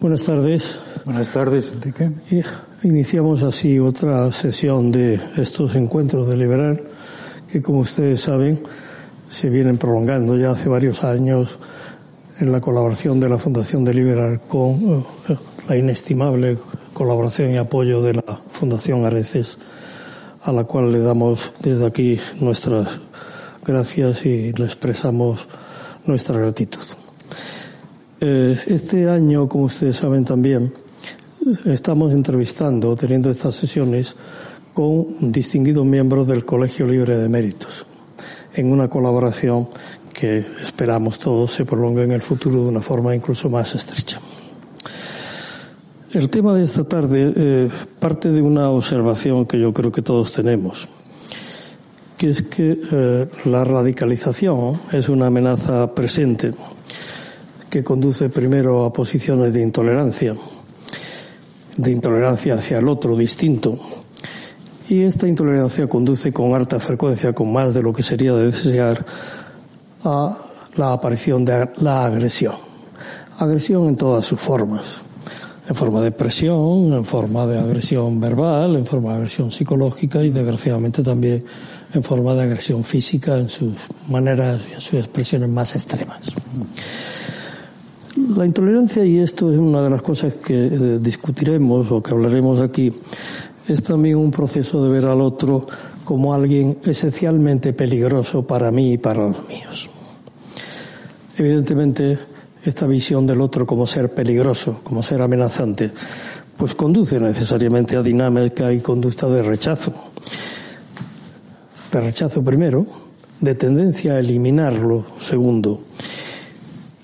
Buenas tardes. Buenas tardes, Enrique. Iniciamos así otra sesión de estos encuentros de Liberar, que como ustedes saben, se vienen prolongando ya hace varios años en la colaboración de la Fundación de Liberar con eh, la inestimable colaboración y apoyo de la Fundación Areces, a la cual le damos desde aquí nuestras gracias y le expresamos nuestra gratitud. Eh, este año, como ustedes saben también, estamos entrevistando, teniendo estas sesiones, con distinguidos miembros del Colegio Libre de Méritos, en una colaboración que esperamos todos se prolongue en el futuro de una forma incluso más estrecha. El tema de esta tarde eh, parte de una observación que yo creo que todos tenemos, que es que eh, la radicalización es una amenaza presente que conduce primero a posiciones de intolerancia, de intolerancia hacia el otro distinto. Y esta intolerancia conduce con alta frecuencia, con más de lo que sería de desear, a la aparición de la agresión. Agresión en todas sus formas. En forma de presión, en forma de agresión verbal, en forma de agresión psicológica y desgraciadamente también en forma de agresión física en sus maneras y en sus expresiones más extremas. La intolerancia, y esto es una de las cosas que eh, discutiremos o que hablaremos aquí, es también un proceso de ver al otro como alguien esencialmente peligroso para mí y para los míos. Evidentemente, esta visión del otro como ser peligroso, como ser amenazante, pues conduce necesariamente a dinámica y conducta de rechazo. De rechazo primero, de tendencia a eliminarlo segundo,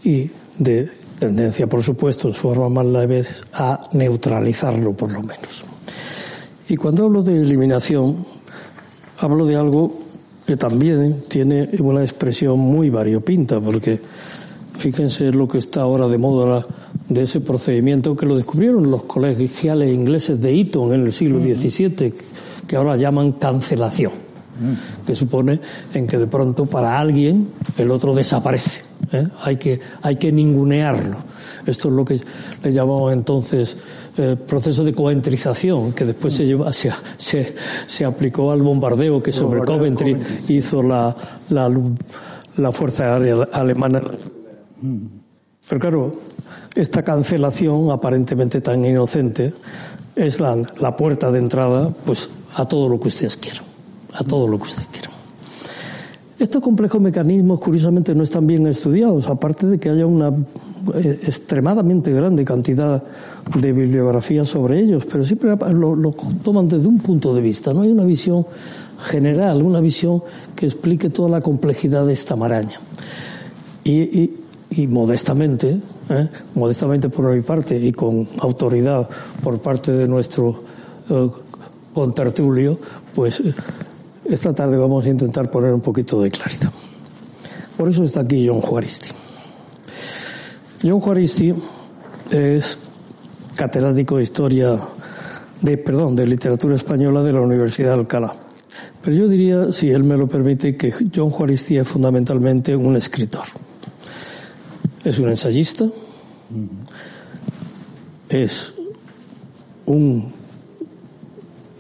y de tendencia, por supuesto, en su forma más leve, a neutralizarlo por lo menos. Y cuando hablo de eliminación, hablo de algo que también tiene una expresión muy variopinta, porque fíjense lo que está ahora de moda de ese procedimiento que lo descubrieron los colegiales ingleses de Eton en el siglo XVII, que ahora llaman cancelación, que supone en que de pronto para alguien el otro desaparece ¿eh? hay, que, hay que ningunearlo. Esto es lo que le llamamos entonces eh, proceso de coentrización, que después se, lleva, se, se, aplicó al bombardeo que sobre Coventry, hizo la, la, la Fuerza Aérea Alemana. Pero claro, esta cancelación aparentemente tan inocente es la, la puerta de entrada pues a todo lo que ustedes quieran, a todo lo que ustedes quieran. Estos complejos mecanismos, curiosamente, no están bien estudiados, aparte de que haya una eh, extremadamente grande cantidad de bibliografía sobre ellos, pero siempre lo, toman desde un punto de vista. No hay una visión general, una visión que explique toda la complejidad de esta maraña. Y, modestamente, ¿eh? modestamente por mi parte y con autoridad por parte de nuestro eh, contertulio, pues esta tarde vamos a intentar poner un poquito de claridad. Por eso está aquí John Juaristi. John Juaristi es catedrático de historia de, perdón, de literatura española de la Universidad de Alcalá. Pero yo diría, si él me lo permite, que John Juaristi es fundamentalmente un escritor. Es un ensayista, es un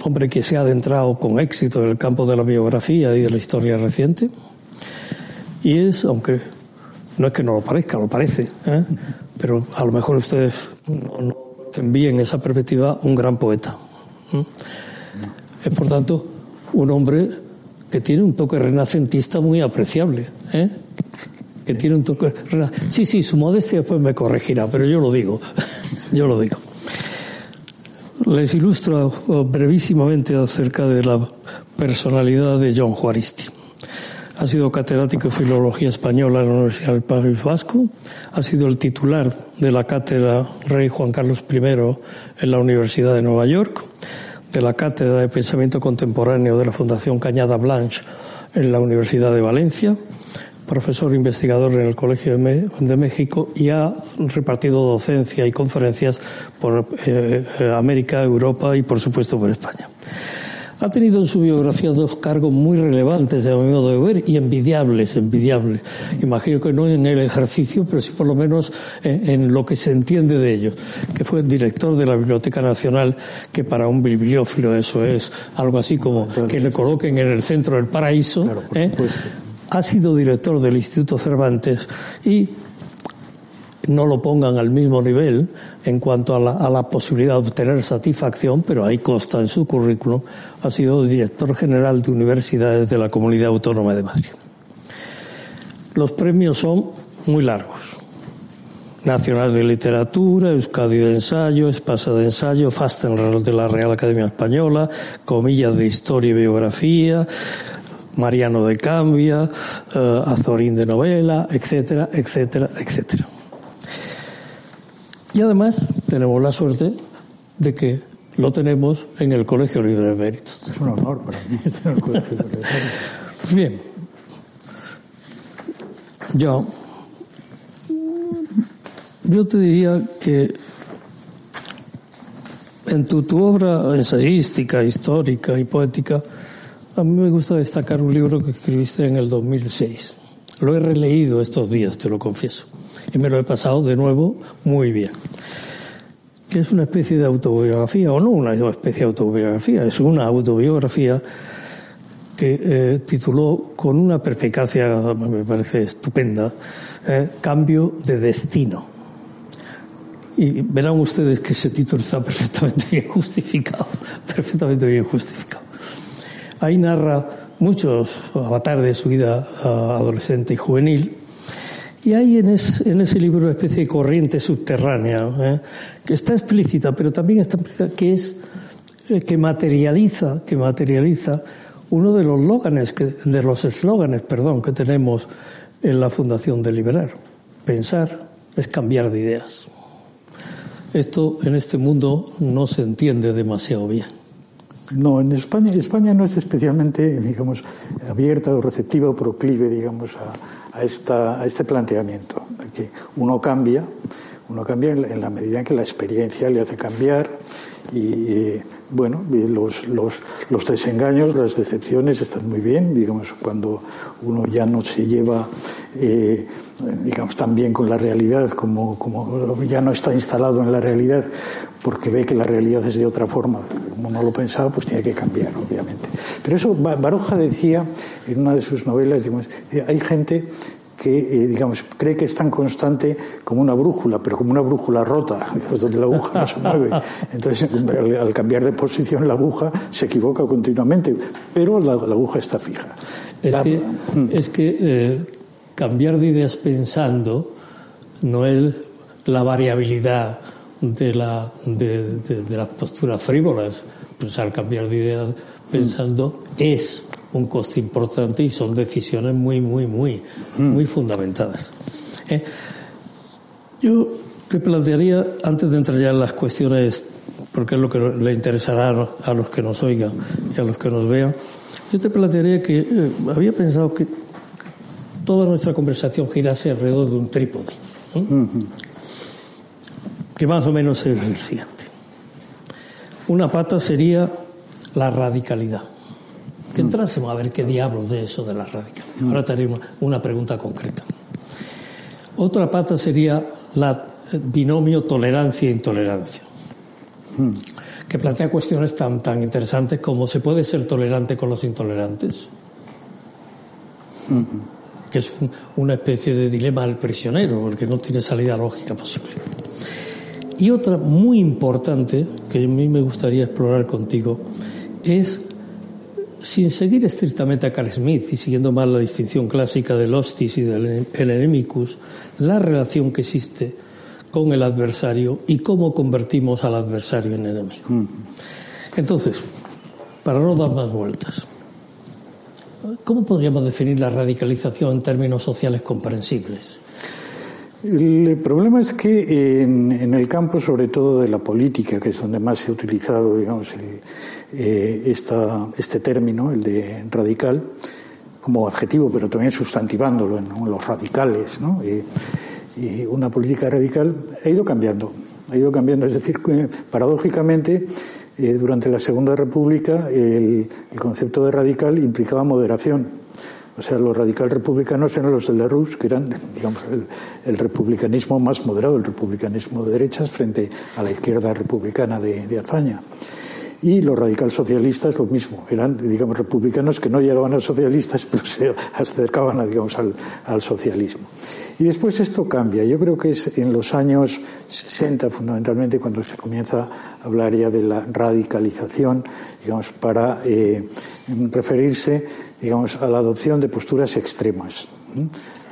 hombre que se ha adentrado con éxito en el campo de la biografía y de la historia reciente. Y es, aunque no es que no lo parezca, lo parece, ¿eh? pero a lo mejor ustedes no, envíen esa perspectiva, un gran poeta. Es, por tanto, un hombre que tiene un toque renacentista muy apreciable. ¿eh? Que tiene un toque. Sí, sí, su modestia después me corregirá, pero yo lo digo. yo lo digo. Les ilustro oh, brevísimamente acerca de la personalidad de John Juaristi. Ha sido catedrático de Filología Española en la Universidad del País Vasco, ha sido el titular de la cátedra Rey Juan Carlos I en la Universidad de Nueva York, de la cátedra de Pensamiento Contemporáneo de la Fundación Cañada Blanche en la Universidad de Valencia, profesor investigador en el Colegio de, México y ha repartido docencia y conferencias por eh, América, Europa y por supuesto por España. Ha tenido en su biografía dos cargos muy relevantes, a mi modo de ver, y envidiables, envidiables. Imagino que no en el ejercicio, pero sí por lo menos en, lo que se entiende de ellos. Que fue director de la Biblioteca Nacional, que para un bibliófilo eso es algo así como que le coloquen en el centro del paraíso. ¿eh? Ha sido director del Instituto Cervantes y no lo pongan al mismo nivel en cuanto a la, posibilidad de obtener satisfacción, pero ahí consta en su currículum, ha sido director general de universidades de la Comunidad Autónoma de Madrid. Los premios son muy largos. Nacional de Literatura, Euskadi de Ensayo, Espasa de Ensayo, Fastenrath de la Real Academia Española, Comillas de Historia y Biografía, Mariano de Cambia, eh, Azorín de Novela, etcétera, etcétera, etcétera. Y además tenemos la suerte de que lo tenemos en el Colegio Libre de Méritos. Es un honor para mí tener el Colegio Libre de Méritos. Bien. Yo, yo te diría que en tu, tu obra ensayística, histórica y poética, a mí me gusta destacar un libro que escribiste en el 2006. Lo he releído estos días, te lo confieso y me lo he pasado de nuevo muy bien. Que es una especie de autobiografía, o no una especie de autobiografía, es una autobiografía que eh, tituló con una perspicacia, me parece estupenda, eh, Cambio de Destino. Y verán ustedes que ese título está perfectamente bien justificado, perfectamente bien justificado. Ahí narra muchos avatares de su vida ah, adolescente y juvenil, y hay en, ese libro una especie de corriente subterránea, ¿eh? que está explícita, pero también está explícita, que es eh, que materializa, que materializa uno de los lóganes, de los eslóganes, perdón, que tenemos en la Fundación de Liberar. Pensar es cambiar de ideas. Esto en este mundo no se entiende demasiado bien. No, en España, España no es especialmente, digamos, abierta o receptiva o proclive, digamos, a, esta, a este planteamiento, que uno cambia, uno cambia en la, medida en que la experiencia le hace cambiar y, bueno, los, los, los, desengaños, las decepciones están muy bien, digamos, cuando uno ya no se lleva, eh, digamos, tan bien con la realidad, como, como ya no está instalado en la realidad, porque ve que la realidad es de otra forma, como no lo pensaba, pues tiene que cambiar, obviamente. Pero eso Baroja decía en una de sus novelas, digamos, hay gente que, eh, digamos, cree que es tan constante como una brújula, pero como una brújula rota, donde la aguja no se mueve. Entonces, al, cambiar de posición, la aguja se equivoca continuamente, pero la, aguja está fija. Es que, mm. es que eh, cambiar de ideas pensando no es la variabilidad de, la, de, las posturas frívolas. Al cambiar de idea pensando es un coste importante y son decisiones muy, muy, muy, muy fundamentadas. Eh, yo te plantearía, antes de entrar ya en las cuestiones, porque es lo que le interesará a los que nos oigan y a los que nos vean, yo te plantearía que eh, había pensado que toda nuestra conversación girase alrededor de un trípode que más o menos es el siguiente. Una pata sería la radicalidad. Que mm. entrásemos a ver qué diablos de eso de la radicalidad. Ahora tenemos una pregunta concreta. Otra pata sería la binomio tolerancia e intolerancia, mm. que plantea cuestiones tan, tan interesantes como se puede ser tolerante con los intolerantes, que es una especie de dilema del prisionero, porque no tiene salida lógica posible. Y otra muy importante que a mí me gustaría explorar contigo es, sin seguir estrictamente a Carl Smith y siguiendo más la distinción clásica del hostis y del enemicus, la relación que existe con el adversario y cómo convertimos al adversario en enemigo. Mm. Entonces, para no dar más vueltas, ¿cómo podríamos definir la radicalización en términos sociales comprensibles? El problema es que en, el campo, sobre todo de la política, que es donde más se ha utilizado, digamos, eh, este término, el de radical, como adjetivo, pero también sustantivándolo en los radicales, ¿no? y una política radical ha ido cambiando, ha ido cambiando. Es decir, paradójicamente, eh, durante la Segunda República el, concepto de radical implicaba moderación. O sea, los radical republicanos eran los de la Rus, que eran, digamos, el, republicanismo más moderado, el republicanismo de derechas frente a la izquierda republicana de, de Azaña y los radical socialistas lo mismo, eran, digamos, republicanos que no llegaban a socialistas, pero se acercaban, digamos, al, al, socialismo. Y después esto cambia. Yo creo que es en los años 60, fundamentalmente, cuando se comienza a hablar ya de la radicalización, digamos, para eh, referirse, digamos, a la adopción de posturas extremas.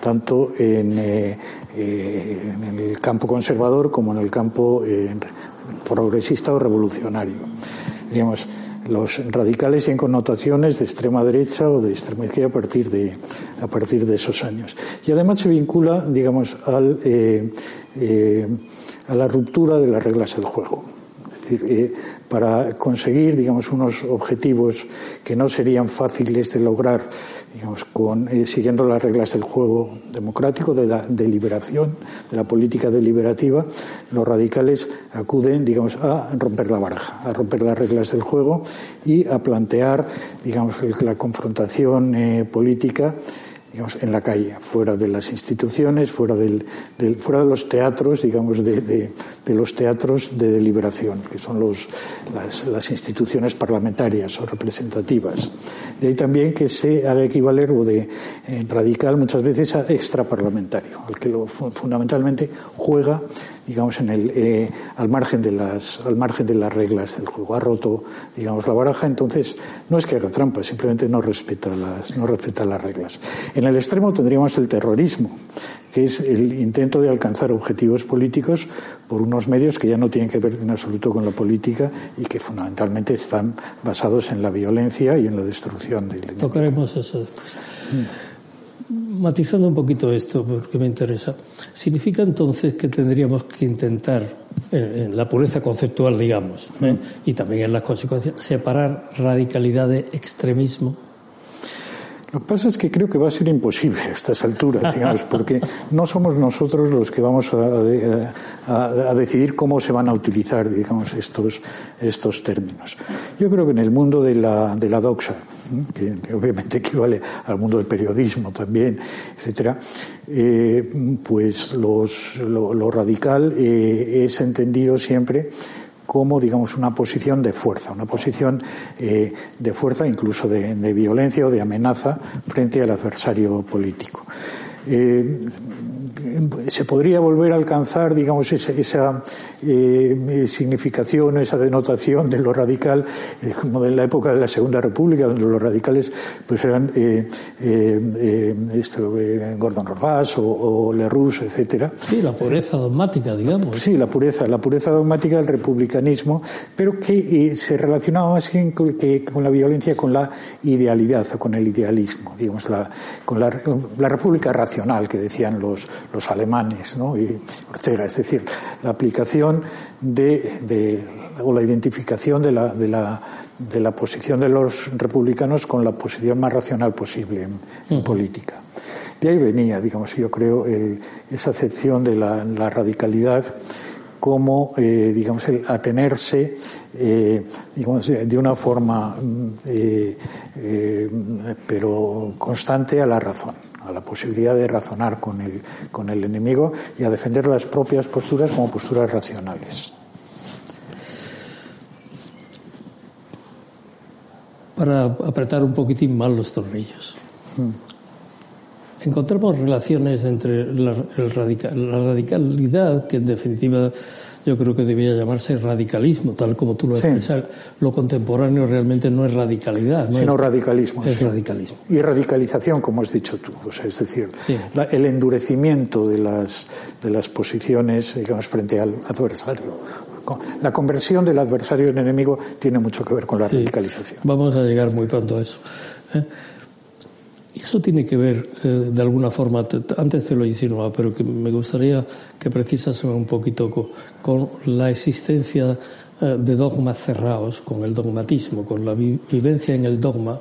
tanto eh, eh, en, el campo conservador como en el campo progresista o revolucionario digamos, los radicales en connotaciones de extrema derecha o de extrema izquierda a partir de, a partir de esos años. Y además se vincula, digamos, al, eh, eh, a la ruptura de las reglas del juego. Es decir, eh, para conseguir, digamos, unos objetivos que no serían fáciles de lograr digamos, con, eh, siguiendo las reglas del juego democrático, de la deliberación, de la política deliberativa, los radicales acuden, digamos, a romper la baraja, a romper las reglas del juego y a plantear, digamos, la confrontación eh, política digamos, en la calle, fuera de las instituciones, fuera, del, fuera de los teatros, digamos, de, de, los teatros de deliberación, que son los, las, instituciones parlamentarias o representativas. De ahí también que se haga equivaler lo de eh, radical muchas veces a extraparlamentario, al que lo, fundamentalmente juega digamos, en el, eh, al, margen de las, al margen de las reglas del juego. Ha roto, digamos, la baraja, entonces no es que haga trampa, simplemente no respeta las, no respeta las reglas. En el extremo tendríamos el terrorismo, que es el intento de alcanzar objetivos políticos por unos medios que ya no tienen que ver en absoluto con la política y que fundamentalmente están basados en la violencia y en la destrucción del Tocaremos eso. Mm matizando un poquito esto, porque me interesa, ¿significa entonces que tendríamos que intentar, en, la pureza conceptual, digamos, ¿eh? y también en las consecuencias, separar radicalidad de extremismo? Lo que pasa es que creo que va a ser imposible a estas alturas, digamos, porque no somos nosotros los que vamos a, decidir cómo se van a utilizar, digamos, estos, estos términos. Yo creo que en el mundo de la, de la doxa, que, obviamente equivale al mundo del periodismo también, etcétera, eh, pues los, lo, radical eh, es entendido siempre como, digamos, una posición de fuerza, una posición eh, de fuerza, incluso de, violencia o de amenaza frente al adversario político. Eh, se podría volver a alcanzar, digamos, esa, esa eh, significación, esa denotación de lo radical, eh, como en la época de la Segunda República, donde los radicales pues eran eh, eh Gordon Ross o, o Lerroux, etcétera. Sí, la pureza dogmática, digamos. Sí, la pureza, la pureza dogmática del republicanismo, pero que se relacionaba más bien con, que, con la violencia, con la idealidad o con el idealismo, digamos, la, con la, la república racional que decían los, los alemanes ¿no? y Ortega, es decir, la aplicación de, de o la identificación de la, de, la, de la posición de los republicanos con la posición más racional posible en, política. De ahí venía, digamos, yo creo, el, esa acepción de la, la radicalidad como, eh, digamos, el atenerse, eh, digamos, de una forma, mm, eh, pero constante a la razón a la posibilidad de razonar con el, con el enemigo y a defender las propias posturas como posturas racionales. Para apretar un poquitín más los tornillos. Encontramos relaciones entre la radicalidad, que en definitiva yo creo que debía llamarse radicalismo, tal como tú lo expresas. Lo contemporáneo realmente no es radicalidad. No Sino radicalismo. Es radicalismo. Y radicalización, como has dicho tú. O sea, es decir, el endurecimiento de las, de las posiciones, digamos, frente al adversario. La conversión del adversario en enemigo tiene mucho que ver con la radicalización. Vamos a llegar muy pronto a eso. ¿eh? Y eso tiene que ver, eh, de alguna forma, antes te lo insinuaba, pero que me gustaría que precisas un poquito con, la existencia eh, de dogmas cerrados, con el dogmatismo, con la vivencia en el dogma,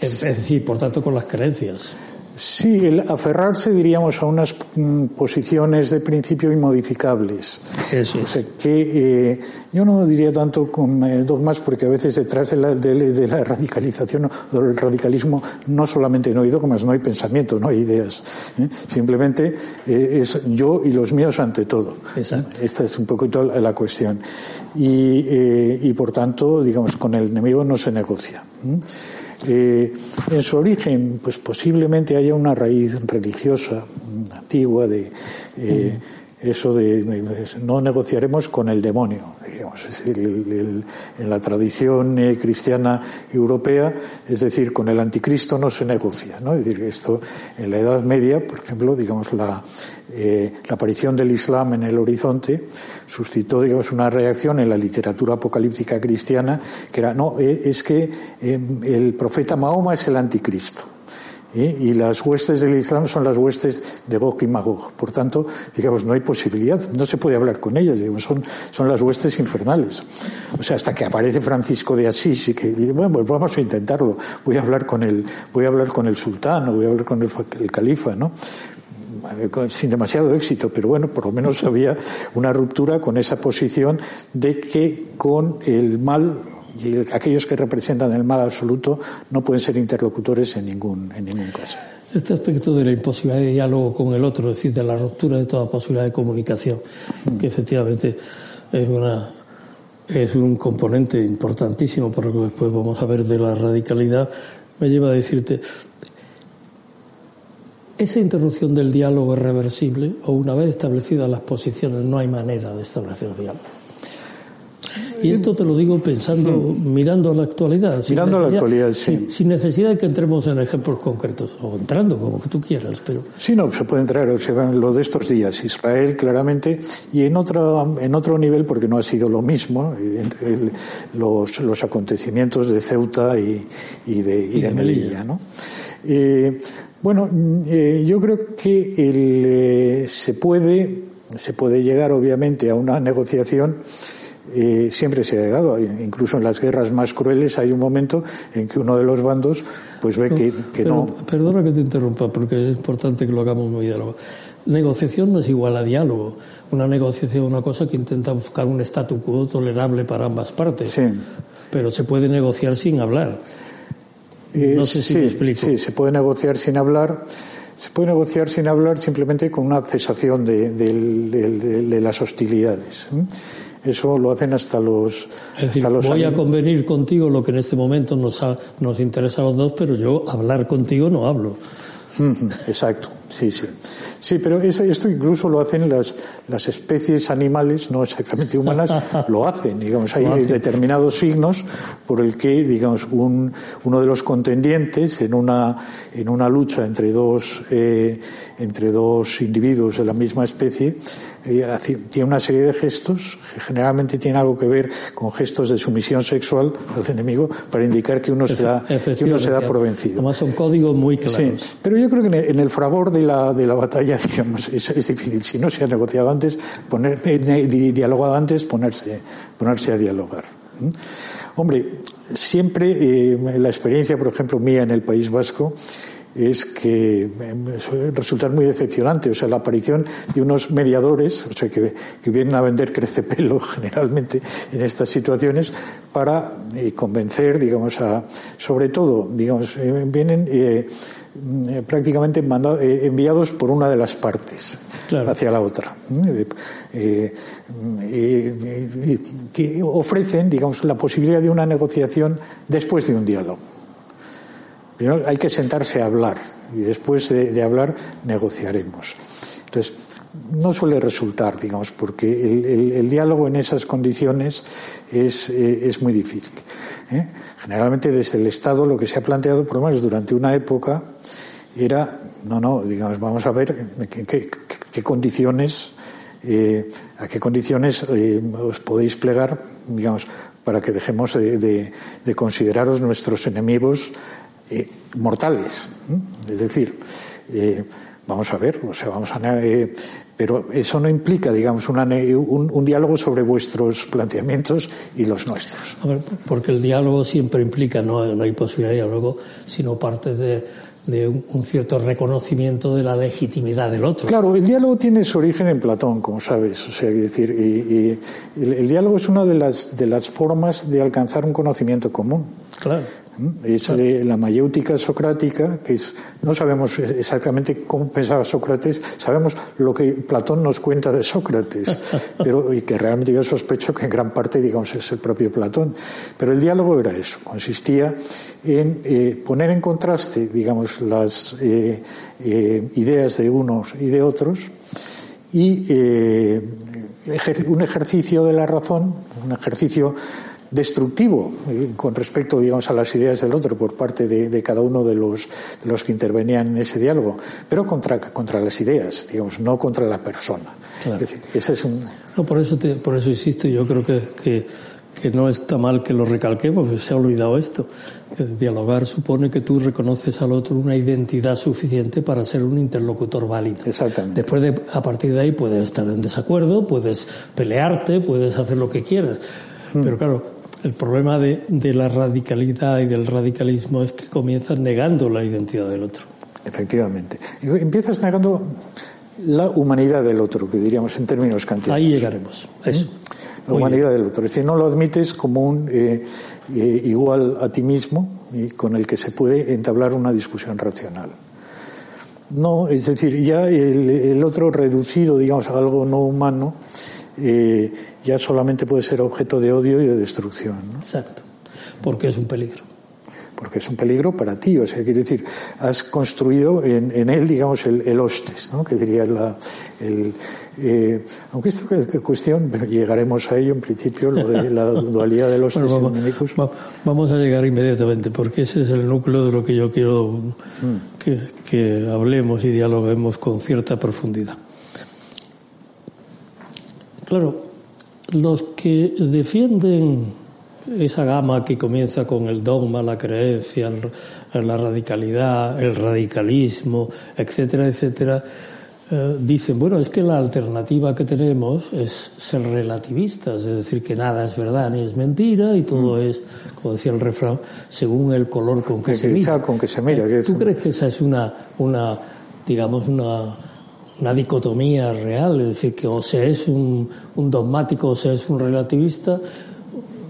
es, decir, por tanto, con las creencias. Sí, el aferrarse, diríamos, a unas mm, posiciones de principio inmodificables. Eso O sea, que eh, yo no diría tanto con eh, dogmas, porque a veces detrás de la, de, de la radicalización o del radicalismo no solamente no hay dogmas, no hay pensamiento, no hay ideas. ¿eh? Simplemente eh, es yo y los míos ante todo. Exacto. Esta es un poquito la, la cuestión. Y, y por tanto, digamos, con el enemigo no se negocia. Eh, en su origen, pues posiblemente haya una raíz religiosa antigua de eh, eso de, no negociaremos con el demonio, digamos, es decir, en la tradición eh, cristiana europea, es decir, con el anticristo no se negocia, ¿no? Es decir, esto en la Edad Media, por ejemplo, digamos la eh, la aparición del Islam en el horizonte suscitó, digamos, una reacción en la literatura apocalíptica cristiana que era, no, eh, es que el profeta Mahoma es el anticristo. ¿Eh? Y las huestes del Islam son las huestes de Gog y Magog. Por tanto, digamos, no hay posibilidad, no se puede hablar con ellas, digamos, son, son las huestes infernales. O sea, hasta que aparece Francisco de Asís y que dice, bueno, pues vamos a intentarlo, voy a hablar con el, voy a hablar con el sultán o voy a hablar con el, fa- el califa, ¿no? sin demasiado éxito, pero bueno, por lo menos había una ruptura con esa posición de que con el mal y el- aquellos que representan el mal absoluto no pueden ser interlocutores en ningún, en ningún caso. Este aspecto de la imposibilidad de diálogo con el otro, es decir, de la ruptura de toda posibilidad de comunicación, que efectivamente es una es un componente importantísimo por lo que después vamos a ver de la radicalidad, me lleva a decirte esa interrupción del diálogo es reversible o una vez establecidas las posiciones no hay manera de establecer diálogo. Y esto te lo digo pensando, mirando a la actualidad. Mirando a la actualidad, sí. sin- sin necesidad de que entremos en ejemplos concretos, o entrando como que tú quieras, pero Sí, no, se puede entrar, o sea, lo de estos días, Israel claramente, y en otro, en otro nivel, porque no ha sido lo mismo, el- los, los acontecimientos de Ceuta y, y de, y de Melilla, ¿no? Eh, bueno, eh, yo creo que el, eh, se puede, se puede llegar obviamente a una negociación eh, siempre se ha llegado, incluso en las guerras más crueles hay un momento en que uno de los bandos pues ve que, que Pero, no, Perdona que te interrumpa, porque es importante que lo hagamos muy diálogo. Negociación no es igual a diálogo. Una negociación es una cosa que intenta buscar un statu quo tolerable para ambas partes. Sí. Pero se puede negociar sin hablar. Eh, No sé si sí, me explico. Sí, se puede negociar sin hablar. Se puede negociar sin hablar simplemente con una cesación de, del- del- de las hostilidades. Eso lo hacen hasta los. Es decir, hasta los voy a convenir contigo lo que en este momento nos, ha- nos interesa a los dos, pero yo hablar contigo no hablo. Exacto, sí, sí. Sí, pero es- esto incluso lo hacen las, las especies animales, no exactamente humanas, lo hacen. Digamos, hay hacen. determinados signos por el que, digamos, un, uno de los contendientes en una, en una lucha entre dos, eh, entre dos individuos de la misma especie, tiene una serie de gestos que generalmente tienen algo que ver con gestos de sumisión sexual al enemigo para indicar que uno se da, que uno se da por vencido. Además son códigos muy claros. Sí, pero yo creo que en el, en el fragor de la, de la batalla, digamos, es, es difícil. Si no se ha negociado antes, poner, eh, dialogado antes, ponerse, ponerse a dialogar. ¿Mm? Hombre, siempre eh, la experiencia, por ejemplo, mía en el País Vasco, es que suele resultar muy decepcionante. O sea, la aparición de unos mediadores, o sea, que, que vienen a vender crecepelo generalmente en estas situaciones para eh, convencer, digamos, a, sobre todo, digamos, eh, vienen eh, mm, prácticamente manda- enviados por una de las partes Claro. hacia la otra. Que ofrecen, digamos, la posibilidad de una negociación después de un diálogo. Primero hay que sentarse a hablar y después de, hablar negociaremos. Entonces, no suele resultar, digamos, porque el, diálogo en esas condiciones es, eh, es muy difícil. ¿eh? Generalmente desde el Estado lo que se ha planteado, por lo menos durante una época, era, no, no, digamos, vamos a ver qué, condiciones, eh, a qué condiciones os podéis plegar, digamos, para que dejemos de, de- de consideraros nuestros enemigos eh, mortales. Es decir, eh, vamos a ver, o sea, vamos a. eh, pero eso no implica, digamos, una un, un diálogo sobre vuestros planteamientos y los nuestros. A ver, porque el diálogo siempre implica, no, no hay posibilidad de diálogo, sino parte de, de un, cierto reconocimiento de la legitimidad del otro. Claro, el diálogo tiene su origen en Platón, como sabes. O sea, decir, y, el, diálogo es una de las, de las formas de alcanzar un conocimiento común. Claro. Es de la mayéutica socrática, que es, no sabemos exactamente cómo pensaba Sócrates, sabemos lo que Platón nos cuenta de Sócrates, pero, y que realmente yo sospecho que en gran parte, digamos, es el propio Platón. Pero el diálogo era eso, consistía en eh, poner en contraste, digamos, las eh, eh, ideas de unos y de otros y un ejercicio de la razón, un ejercicio destructivo eh, con respecto, digamos, a las ideas del otro por parte de, cada uno de los, de los que intervenían en ese diálogo, pero contra, contra las ideas, digamos, no contra la persona. Es decir, ese es un... No, por eso, por eso insisto, yo creo que, que, que, no está mal que lo recalquemos, se ha olvidado esto. Que dialogar supone que tú reconoces al otro una identidad suficiente para ser un interlocutor válido. Exactamente. Después, de, a partir de ahí, puedes estar en desacuerdo, puedes pelearte, puedes hacer lo que quieras. Hmm. Pero claro, el problema de, la radicalidad y del radicalismo es que comienzas negando la identidad del otro. Efectivamente. Empiezas negando la humanidad del otro, que diríamos en términos kantianos. Ahí llegaremos. Eso. La humanidad del otro. Es decir, no lo admites como un eh, eh, igual a ti mismo y con el que se puede entablar una discusión racional. No, es decir, ya el, otro reducido, digamos, a algo no humano, eh, ya solamente puede ser objeto de odio y de destrucción. Exacto, porque es un peligro. Porque es un peligro para ti, o sea, quiere decir, has construido en, él, digamos, el, hostes, ¿no? que diría la, el, eh, aunque esto es cuestión, llegaremos a ello en principio, lo de la dualidad de los bueno, vamos, vamos, a llegar inmediatamente, porque ese es el núcleo de lo que yo quiero mm. que, que hablemos y dialoguemos con cierta profundidad. Claro, los que defienden esa gama que comienza con el dogma, la creencia, la radicalidad, el radicalismo, etcétera, etcétera, eh, dicen, bueno, es que la alternativa que tenemos es ser relativistas, es decir, que nada es verdad ni es mentira y todo mm. es, como decía el refrán, según el color con que, se mira. Con que se mira ¿Tú crees que esa es una, una digamos, una una dicotomía real, es decir, que o se es un, dogmático o se es un relativista.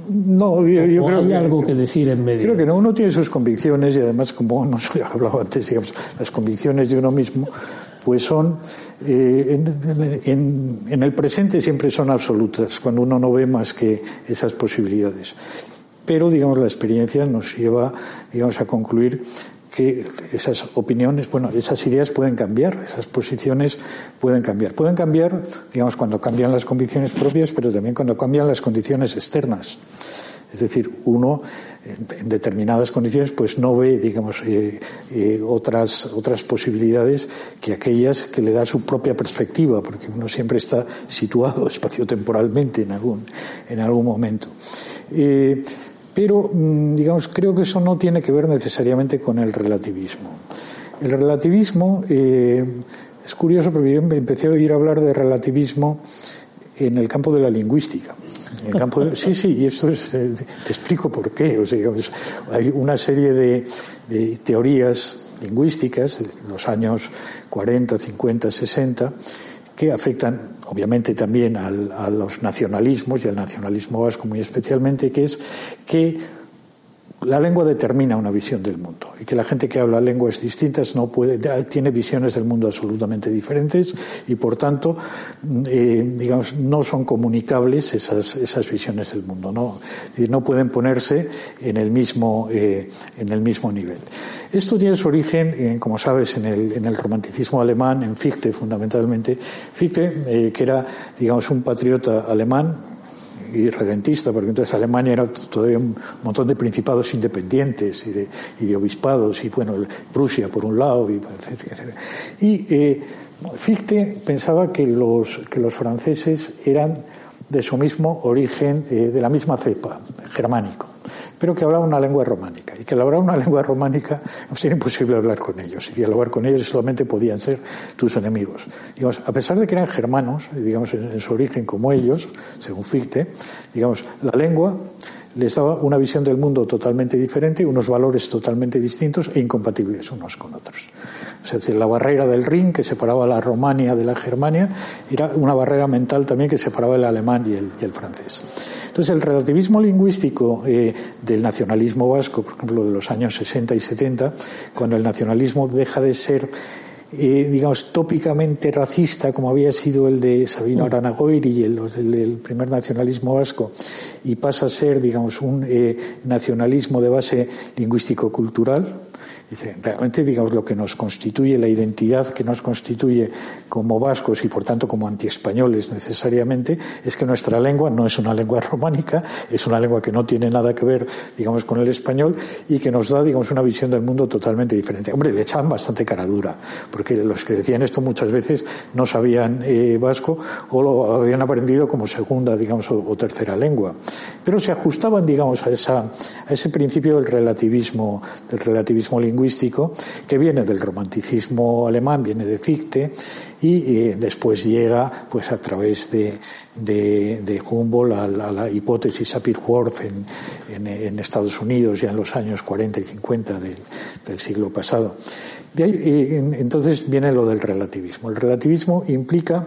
No, yo, creo hay algo que decir en medio. Creo que no, uno tiene sus convicciones y además, como hemos hablado antes, digamos, las convicciones de uno mismo, pues son, eh, en, en, el presente siempre son absolutas, cuando uno no ve más que esas posibilidades. Pero, digamos, la experiencia nos lleva, digamos, a concluir que esas opiniones, bueno, esas ideas pueden cambiar, esas posiciones pueden cambiar. Pueden cambiar, digamos, cuando cambian las convicciones propias, pero también cuando cambian las condiciones externas. Es decir, uno en determinadas condiciones pues no ve, digamos, eh, eh, otras, otras posibilidades que aquellas que le da su propia perspectiva, porque uno siempre está situado espaciotemporalmente en algún, en algún momento. Eh, pero, mm, digamos, creo que eso no tiene que ver necesariamente con el relativismo. El relativismo eh, es curioso porque yo empecé a oír hablar de relativismo en el campo de la lingüística. Sí, sí, y esto es, eh, te explico por qué. O sea, hay una serie de, de teorías lingüísticas de los años 40, 50, 60 que afectan obviamente también al, a los nacionalismos y al nacionalismo vasco muy especialmente, que es que la lengua determina una visión del mundo y que la gente que habla lenguas distintas no puede tiene visiones del mundo absolutamente diferentes y por tanto eh, digamos no son comunicables esas, visiones del mundo no no pueden ponerse en el mismo eh, en el mismo nivel. Esto tiene su origen como sabes en el, en el romanticismo alemán en Fichte fundamentalmente. Fichte eh, que era digamos un patriota alemán y redentista, porque entonces Alemania era todavía un montón de principados independientes y de, obispados, y bueno, Prusia por un lado, y Y eh, Fichte pensaba que los, que los franceses eran de su mismo origen, eh, de la misma cepa, germánico pero que hablaba una lengua románica. Y que al hablar una lengua románica pues era imposible hablar con ellos. Y hablar con ellos solamente podían ser tus enemigos. Digamos, a pesar de que eran germanos, digamos, en, su origen como ellos, según Fichte, digamos, la lengua les daba una visión del mundo totalmente diferente, unos valores totalmente distintos e incompatibles unos con otros. Es decir, la barrera del Rin que separaba la Romania de la Germania era una barrera mental también que separaba el alemán y el, francés. Entonces, el relativismo lingüístico eh, del nacionalismo vasco, por ejemplo, de los años 60 y 70, cuando el nacionalismo deja de ser eh, digamos, tópicamente racista, como había sido el de Sabino mm. Aranagoiri y el, el, primer nacionalismo vasco, y pasa a ser, digamos, un eh, nacionalismo de base lingüístico-cultural, Dice, realmente, digamos, lo que nos constituye, la identidad que nos constituye como vascos y por tanto como antiespañoles necesariamente, es que nuestra lengua no es una lengua románica, es una lengua que no tiene nada que ver, digamos, con el español y que nos da, digamos, una visión del mundo totalmente diferente. Hombre, le echaban bastante cara dura, porque los que decían esto muchas veces no sabían eh, vasco o lo habían aprendido como segunda, digamos, o, tercera lengua. Pero se ajustaban, digamos, a, esa, a ese principio del relativismo, del relativismo lingüístico que viene del romanticismo alemán, viene de Fichte y después llega pues a través de, Humboldt a, la hipótesis Sapir-Whorf en, Estados Unidos ya en los años 40 y 50 del, siglo pasado. Ahí, entonces viene lo del relativismo. El relativismo implica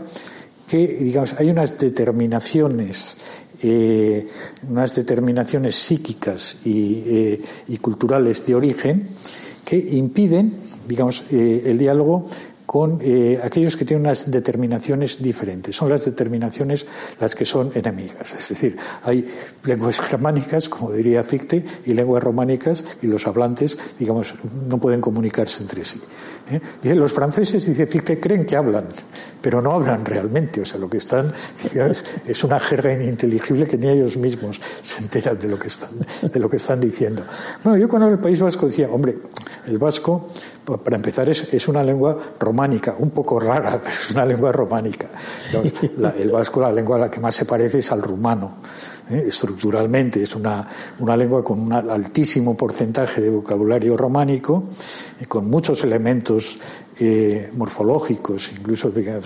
que, digamos, hay unas determinaciones eh, unas determinaciones psíquicas eh, y, culturales de origen que impiden, digamos, eh, el diálogo con eh, aquellos que tienen unas determinaciones diferentes. Son las determinaciones las que son enemigas. Es decir, hay lenguas germánicas, como diría Fichte, y lenguas románicas, y los hablantes, digamos, no pueden comunicarse entre sí. ¿Eh? los franceses, dice Fichte, creen que hablan, pero no hablan realmente. O sea, lo que están, digamos, es una jerga ininteligible que ni ellos mismos se enteran de lo que están, de lo que están diciendo. Bueno, yo cuando el País Vasco decía, hombre, el vasco, para empezar, es, es una lengua románica, un poco rara, pero es una lengua románica. el vasco, la lengua a la que más se parece es al rumano. ¿Eh? estructuralmente es una, una, lengua con un altísimo porcentaje de vocabulario románico, eh, con muchos elementos eh, morfológicos, incluso de,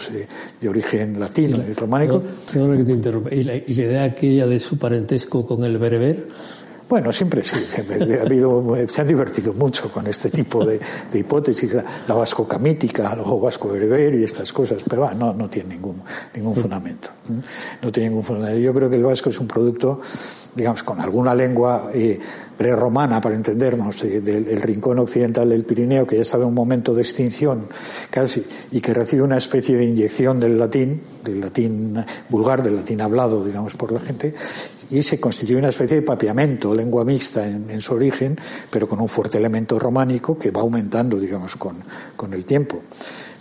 origen latino y románico. que te interrumpa. ¿Y la, ¿Y la idea aquella de su parentesco con el bereber? Bueno, siempre sí, ha habido, se han divertido mucho con este tipo de, hipótesis, la, vasco-camítica, o vasco-bereber y estas cosas, pero no, no tiene ningún, ningún fundamento. No tiene ningún fundamento. Yo creo que el vasco es un producto, digamos, con alguna lengua eh, prerromana, para entendernos, eh, del rincón occidental del Pirineo, que ya estaba en un momento de extinción casi, y que recibe una especie de inyección del latín, del latín vulgar, del latín hablado, digamos, por la gente, y se constituye una especie de papiamento, lengua mixta en, su origen, pero con un fuerte elemento románico que va aumentando, digamos, con, con el tiempo.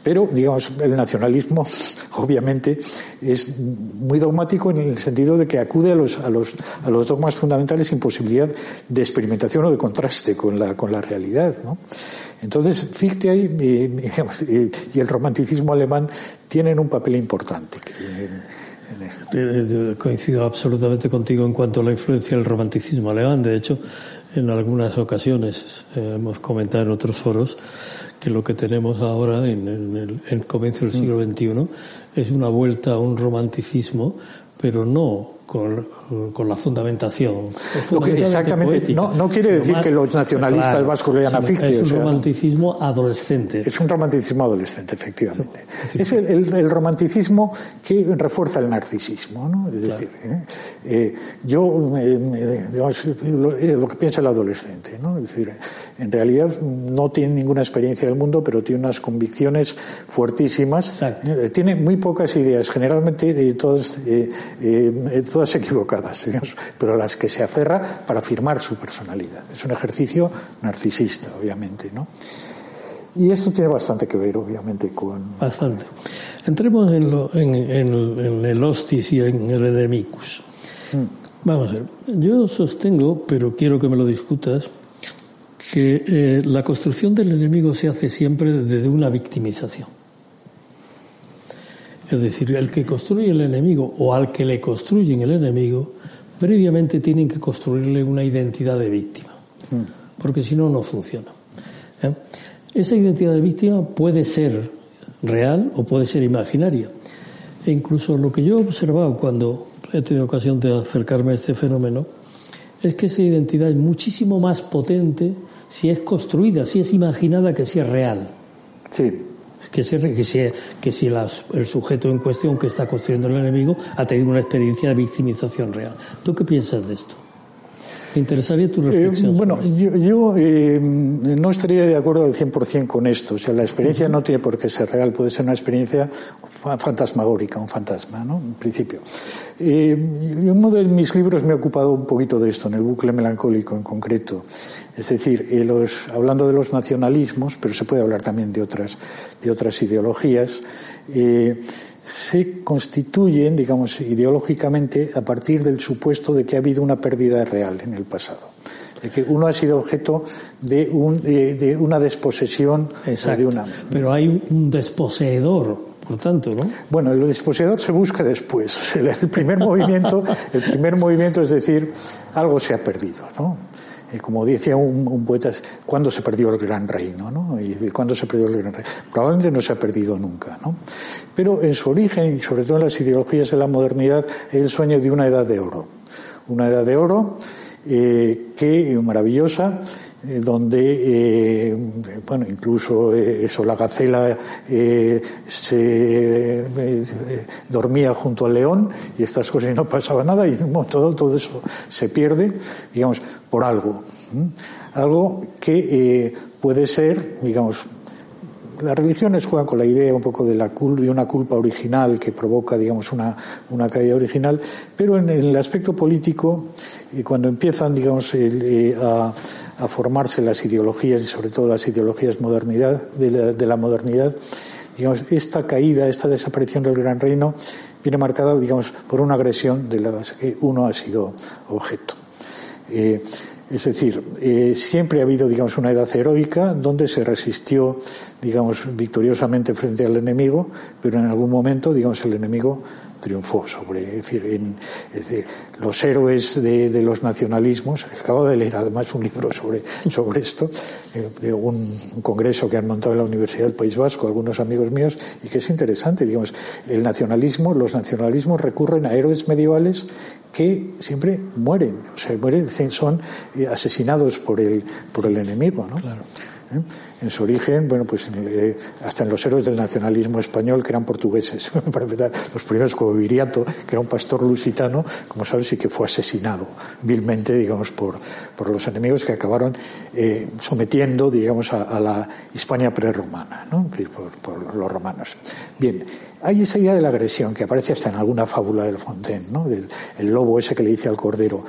Pero, digamos, el nacionalismo obviamente es muy dogmático en el sentido de que acude a los, a los, a los dogmas fundamentales sin posibilidad de experimentación o de contraste con la, con la realidad. ¿no? Entonces, Fichte ahí y el romanticismo alemán tienen un papel importante. Yo coincido absolutamente contigo en cuanto a la influencia del romanticismo alemán. De hecho, en algunas ocasiones eh, hemos comentado en otros foros que lo que tenemos ahora en, el, en el comienzo del siglo XXI es una vuelta a un romanticismo, pero no con, la fundamentación. exactamente, no, no, quiere decir que los nacionalistas vascos lean a Fichte. Es un romanticismo adolescente. Es un romanticismo adolescente, efectivamente. Es el, romanticismo que refuerza el narcisismo, ¿no? Es decir, ¿eh? Eh, yo, digamos, lo, que piensa el adolescente, ¿no? Es decir, en realidad no tiene ninguna experiencia del mundo, pero tiene unas convicciones fuertísimas. Eh, tiene muy pocas ideas, generalmente todas, todas todas equivocadas, pero a las que se aferra para afirmar su personalidad. Es un ejercicio narcisista, obviamente, ¿no? Y esto tiene bastante que ver, obviamente, con... Bastante. Entremos en, lo, en, el hostis y en el enemicus. Mm. Vamos a ver. Yo sostengo, pero quiero que me lo discutas, que eh, la construcción del enemigo se hace siempre desde una victimización. Es decir, el que construye el enemigo o al que le construyen el enemigo, previamente tienen que construirle una identidad de víctima, hmm. porque si no, no funciona. ¿eh? Esa identidad de víctima puede ser real o puede ser imaginaria. E incluso lo que yo he observado cuando he tenido ocasión de acercarme a este fenómeno es que esa identidad es muchísimo más potente si es construida, si es imaginada, que si es real. Sí. Que si, que que si el sujeto en cuestión que está construyendo el enemigo ha tenido una experiencia de victimización real. ¿Tú qué piensas de esto? Me interesaría tu reflexión. Eh, bueno, yo, eh, no estaría de acuerdo al 100% con esto. O sea, la experiencia no tiene por qué ser real, puede ser una experiencia fantasmagórica, un fantasma, ¿no? En principio. Eh, uno de mis libros me ha ocupado un poquito de esto, en el bucle melancólico en concreto. Es decir, los, hablando de los nacionalismos, pero se puede hablar también de otras, de otras ideologías, se constituyen, digamos, ideológicamente a partir del supuesto de que ha habido una pérdida real en el pasado. De que uno ha sido objeto de, una desposesión de una. Pero hay un desposeedor, por tanto, ¿no? Bueno, el desposeedor se busca después. El primer movimiento, el primer movimiento es decir, algo se ha perdido, ¿no? Como decía un, poeta, ¿cuándo se perdió el gran reino? ¿no? Y ¿cuándo se perdió el gran reino? Probablemente no se ha perdido nunca, ¿no? Pero en su origen, y sobre todo en las ideologías de la modernidad, es el sueño de una edad de oro. Una edad de oro eh, que, maravillosa, eh, donde, eh, bueno, incluso eh, eso, la gacela se dormía junto al león y estas cosas y no pasaba nada y todo, todo eso se pierde, digamos, por algo. Algo que puede ser, digamos, las religiones juegan con la idea un poco de la de una culpa original que provoca, digamos, una, una caída original, pero en el aspecto político, cuando empiezan, digamos, a a formarse las ideologías y sobre todo las ideologías modernidad, de, la, modernidad, digamos, esta caída, esta desaparición del gran reino viene marcada, digamos, por una agresión de la que uno ha sido objeto. Eh, es decir, eh, siempre ha habido, digamos, una edad heroica donde se resistió, digamos, victoriosamente frente al enemigo, pero en algún momento, digamos, el enemigo triunfó sobre, es decir, los héroes de, los nacionalismos. Acabo de leer además un libro sobre, sobre esto, eh, de un, congreso que han montado en la Universidad del País Vasco, algunos amigos míos, y que es interesante, digamos, el nacionalismo, los nacionalismos recurren a héroes medievales que siempre mueren, o sea, mueren, son asesinados por el, por el enemigo, ¿no? Claro. ¿Eh? En su origen, bueno, pues eh, hasta en los héroes del nacionalismo español, que eran portugueses, para empezar, los primeros como Viriato, que era un pastor lusitano, como sabes, y que fue asesinado vilmente, digamos, por, por los enemigos que acabaron eh, sometiendo, digamos, a, la Hispania prerromana, ¿no? Por, por, los romanos. Bien, hay esa idea de la agresión que aparece hasta en alguna fábula del Fontaine, ¿no? El lobo ese que le dice al cordero,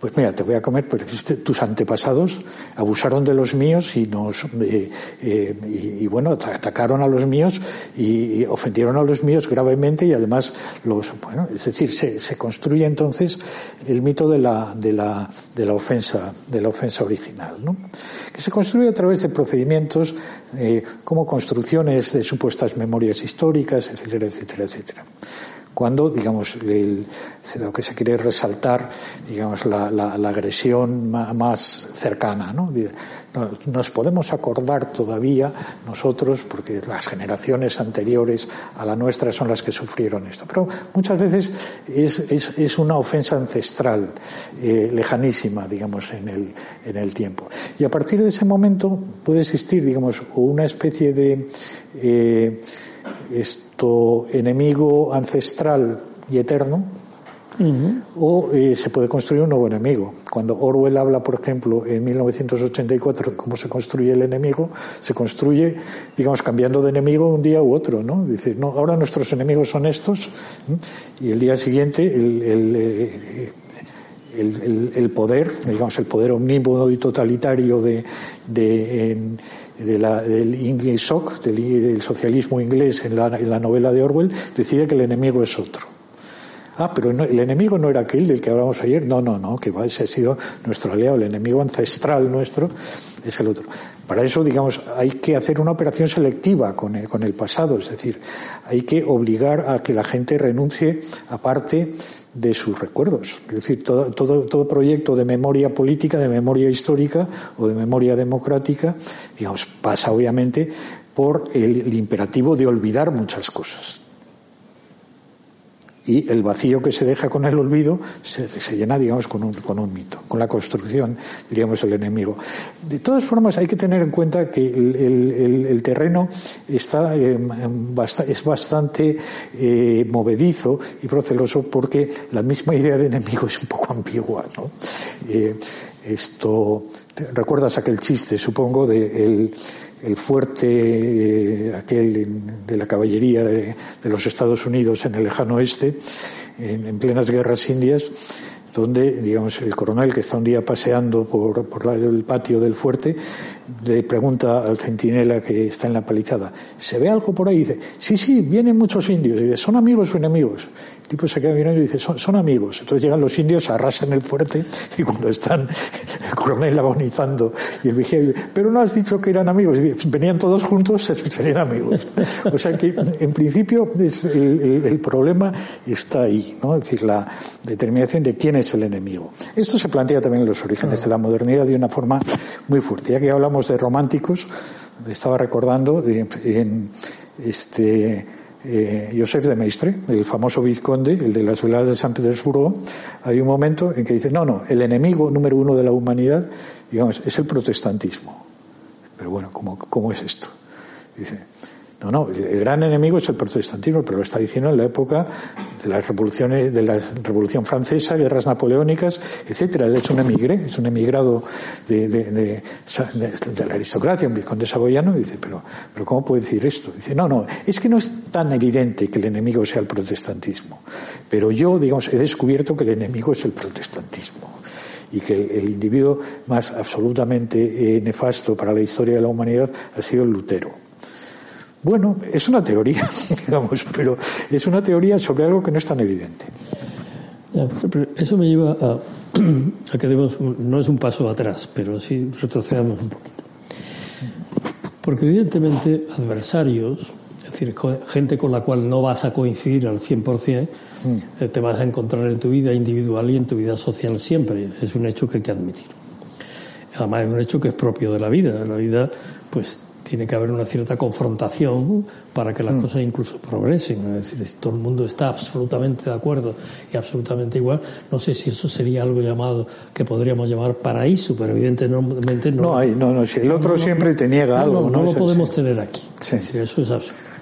pues mira, te voy a comer porque tus antepasados abusaron de los míos y nos eh, eh, y, bueno atacaron a los míos y, ofendieron a los míos gravemente y además los bueno es decir se, se construye entonces el mito de la de la de la ofensa de la ofensa original, ¿no? que se construye a través de procedimientos eh, como construcciones de supuestas memorias históricas, etcétera, etcétera, etcétera cuando, digamos, lo que se quiere resaltar, digamos, la, agresión más cercana, ¿no? Nos podemos acordar todavía nosotros, porque las generaciones anteriores a la nuestra son las que sufrieron esto, pero muchas veces es, una ofensa ancestral, eh, lejanísima, digamos, en el, en el tiempo. Y a partir de ese momento puede existir, digamos, una especie de eh, esto enemigo ancestral y eterno, o eh, se puede construir un nuevo enemigo. Cuando Orwell habla, por ejemplo, en 1984 de cómo se construye el enemigo, se construye, digamos, cambiando de enemigo un día u otro, ¿no? Dice, no, ahora nuestros enemigos son estos, y el día siguiente el, el, eh, el, poder, digamos, el poder omnímodo y totalitario de, de de la, del Ingsoc, del, del, socialismo inglés en la, en la novela de Orwell, decide que el enemigo es otro. Ah, pero el enemigo no era aquel del que hablamos ayer. No, no, no, que va, ese ha sido nuestro aliado. El enemigo ancestral nuestro es el otro. Para eso, digamos, hay que hacer una operación selectiva con el, con el pasado. Es decir, hay que obligar a que la gente renuncie a parte de sus recuerdos. Es decir, todo, todo, todo, proyecto de memoria política, de memoria histórica o de memoria democrática, digamos, pasa obviamente por el, imperativo de olvidar muchas cosas. Y el vacío que se deja con el olvido se, llena, digamos, con un, con un mito, con la construcción, diríamos, el enemigo. De todas formas, hay que tener en cuenta que el, terreno está, eh, es bastante eh, movedizo y proceloso porque la misma idea de enemigo es un poco ambigua. ¿no? Eh, esto, ¿recuerdas aquel chiste, supongo, de el, el fuerte eh, aquel de la caballería de, los Estados Unidos en el lejano oeste, en, plenas guerras indias, donde, digamos, el coronel que está un día paseando por, por el patio del fuerte le pregunta al centinela que está en la palizada, ¿se ve algo por ahí? Dice, sí, sí, vienen muchos indios. Y dice, ¿son amigos o enemigos? El tipo se queda mirando y dice, son, amigos. Entonces llegan los indios, arrasan el fuerte y cuando están el coronel agonizando y el vigía dice, pero no has dicho que eran amigos. Dice, venían todos juntos, serían amigos. O sea que en principio el, problema está ahí, ¿no? Es decir, la determinación de quién es el enemigo. Esto se plantea también en los orígenes de la modernidad de una forma muy fuerte. Ya que hablamos de románticos, estaba recordando en este eh, Joseph de Maistre, el famoso vizconde, el de las veladas de San Petersburgo, hay un momento en que dice, no, no, el enemigo número uno de la humanidad, digamos, es el protestantismo. Pero bueno, ¿cómo, cómo es esto? Dice, no, no, el gran enemigo es el protestantismo, pero lo está diciendo en la época de las revoluciones, de la Revolución Francesa, guerras napoleónicas, etcétera. Él es un emigré, es un emigrado de, la aristocracia, un vizconde saboyano, y dice, pero, pero ¿cómo puede decir esto? Dice, no, no, es que no es tan evidente que el enemigo sea el protestantismo, pero yo, digamos, he descubierto que el enemigo es el protestantismo y que el, individuo más absolutamente eh, nefasto para la historia de la humanidad ha sido Lutero. Bueno, es una teoría, digamos, pero es una teoría sobre algo que no es tan evidente. eso me lleva a, a que debemos, no es un paso atrás, pero sí retrocedamos un poquito. Porque evidentemente adversarios, es decir, gente con la cual no vas a coincidir al 100%, mm. eh, te vas a encontrar en tu vida individual y en tu vida social siempre. Es un hecho que hay que admitir. Además es un hecho que es propio de la vida. La vida, pues tiene que haber una cierta confrontación para que las hmm. cosas incluso progresen. Es decir, si todo el mundo está absolutamente de acuerdo y absolutamente igual, no sé si eso sería algo llamado que podríamos llamar paraíso, pero evidentemente no. No, hay, no, no, si el otro siempre te niega algo. No, no, lo podemos tener aquí. Es decir, eso es absurdo.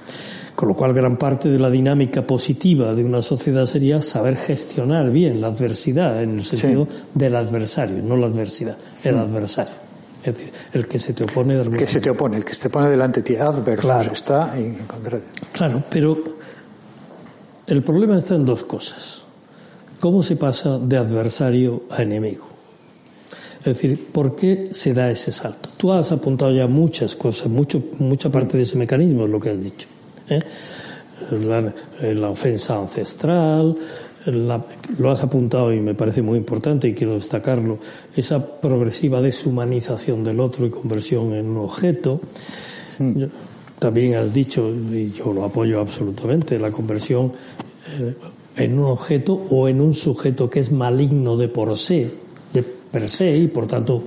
Con lo cual, gran parte de la dinámica positiva de una sociedad sería saber gestionar bien la adversidad en el sentido del adversario, no la adversidad, el hmm. adversario. Es decir, el que se te opone del que se te opone, el que se te pone delante de ti, adversus, está en contra de Claro, pero el problema está en dos cosas. ¿Cómo se pasa de adversario a enemigo? Es decir, ¿por qué se da ese salto? Tú has apuntado ya muchas cosas, mucho, mucha parte de ese mecanismo es lo que has dicho. ¿eh? la, ofensa ancestral, lo has apuntado y me parece muy importante y quiero destacarlo, esa progresiva deshumanización del otro y conversión en un objeto. Hmm. También has dicho, y yo lo apoyo absolutamente, la conversión eh, en un objeto o en un sujeto que es maligno de por sí, de per se, y por tanto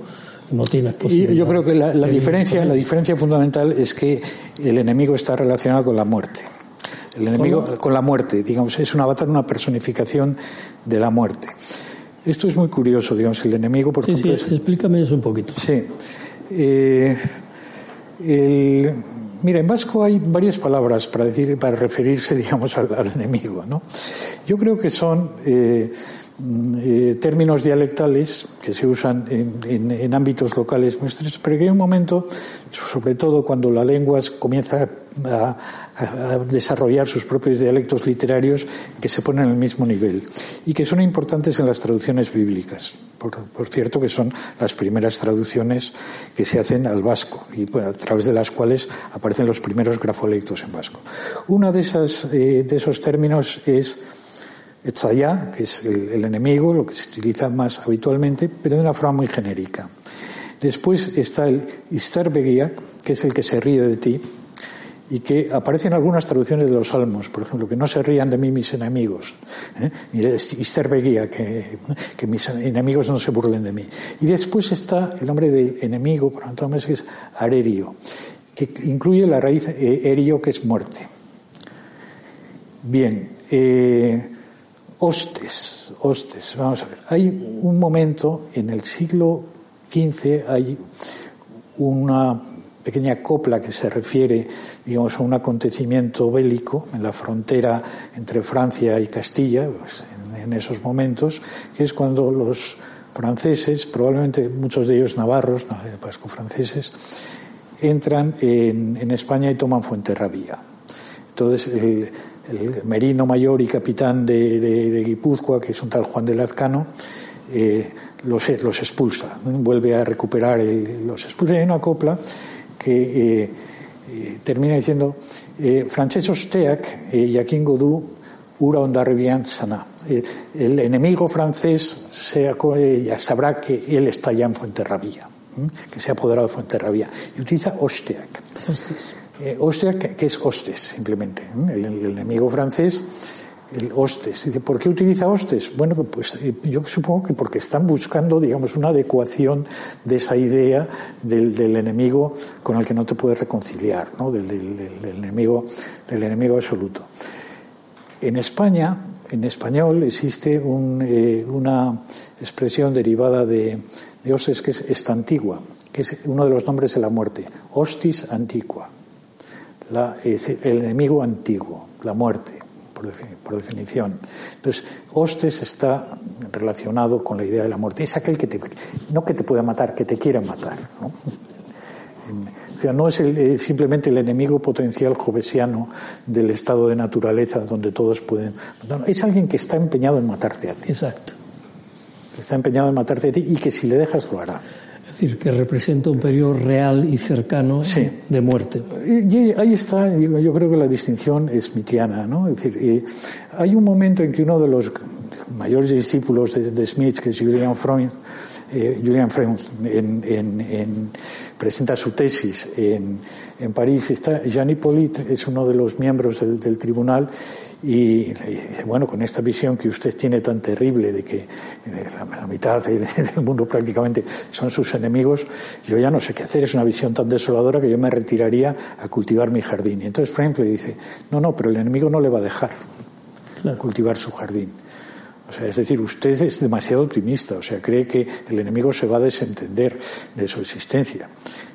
no tienes posibilidad. Yo creo que la, diferencia, la diferencia fundamental es que el enemigo está relacionado con la muerte. El enemigo con la muerte, digamos, es un avatar, una personificación de la muerte. Esto es muy curioso, digamos, el enemigo, por ejemplo. Sí, explícame eso un poquito. Sí. Eh, mira, en vasco hay varias palabras para decir, para referirse, digamos, al, enemigo, ¿no? Yo creo que son eh, eh, términos dialectales que se usan en, en, ámbitos locales nuestros, pero que hay un momento, sobre todo cuando la lengua comienza a, a desarrollar sus propios dialectos literarios que se ponen al mismo nivel y que son importantes en las traducciones bíblicas. Por, cierto, que son las primeras traducciones que se hacen al vasco y a través de las cuales aparecen los primeros grafolectos en vasco. Uno de, esas, eh, de esos términos es etzaya, que es el, enemigo, lo que se utiliza más habitualmente, pero de una forma muy genérica. Después está el isterbegia, que es el que se ríe de ti, y que aparece en algunas traducciones de los salmos, por ejemplo, que no se rían de mí mis enemigos, ¿eh? y que, que mis enemigos no se burlen de mí. Y después está el nombre del enemigo, por que es arerio, que incluye la raíz eh, erio, que es muerte. Bien, eh, hostes, hostes, vamos a ver. Hay un momento en el siglo XV, hay una pequeña copla que se refiere, digamos, a un acontecimiento bélico en la frontera entre Francia y Castilla, pues, en, esos momentos, que es cuando los franceses, probablemente muchos de ellos navarros, vasco-franceses, entran en, España y toman Fuenterrabía. Entonces, el, merino mayor y capitán de, Guipúzcoa, que es un tal Juan de Lazcano, eh, los, los, expulsa, vuelve a recuperar, los expulsa. Hay una copla que eh, eh, termina diciendo eh, Francesco Steak y Godú ura ondarribian sana. El, enemigo francés ya sabrá que él está ya en Fuenterrabía, que se ha apoderado de Fuenterrabía. Y utiliza Osteac. Osteac, que es hostes, simplemente. el enemigo francés el hostes. ¿por qué utiliza hostes? Bueno, pues eh, yo supongo que porque están buscando, digamos, una adecuación de esa idea del, enemigo con el que no te puedes reconciliar, ¿no? Del, enemigo, del enemigo absoluto. En España, en español, existe eh, una expresión derivada de, de hostes que es esta antigua, que es uno de los nombres de la muerte, hostis antigua, el enemigo antiguo, la muerte por, definición. Entonces, hostes está relacionado con la idea de la muerte. Es aquel que te, no que te pueda matar, que te quiere matar. ¿no? O sea, no es eh, simplemente el enemigo potencial jovesiano del estado de naturaleza donde todos pueden. es alguien que está empeñado en matarte a ti. Exacto. Está empeñado en matarte a ti y que si le dejas lo hará. Es decir, que representa un periodo real y cercano de muerte. Y ahí está, yo creo que la distinción es mitiana, ¿no? Es decir, hay un momento en que uno de los mayores discípulos de, Smith, que es Julian Freund, eh, Julian Freund en, presenta su tesis en, París. Está Jean Hippolyte, es uno de los miembros del, del tribunal y dice, bueno, con esta visión que usted tiene tan terrible de que la, mitad del mundo prácticamente son sus enemigos, yo ya no sé qué hacer, es una visión tan desoladora que yo me retiraría a cultivar mi jardín. Y entonces Frank le dice, no, no, pero el enemigo no le va a dejar cultivar su jardín. O sea, es decir, usted es demasiado optimista, o sea, cree que el enemigo se va a desentender de su existencia.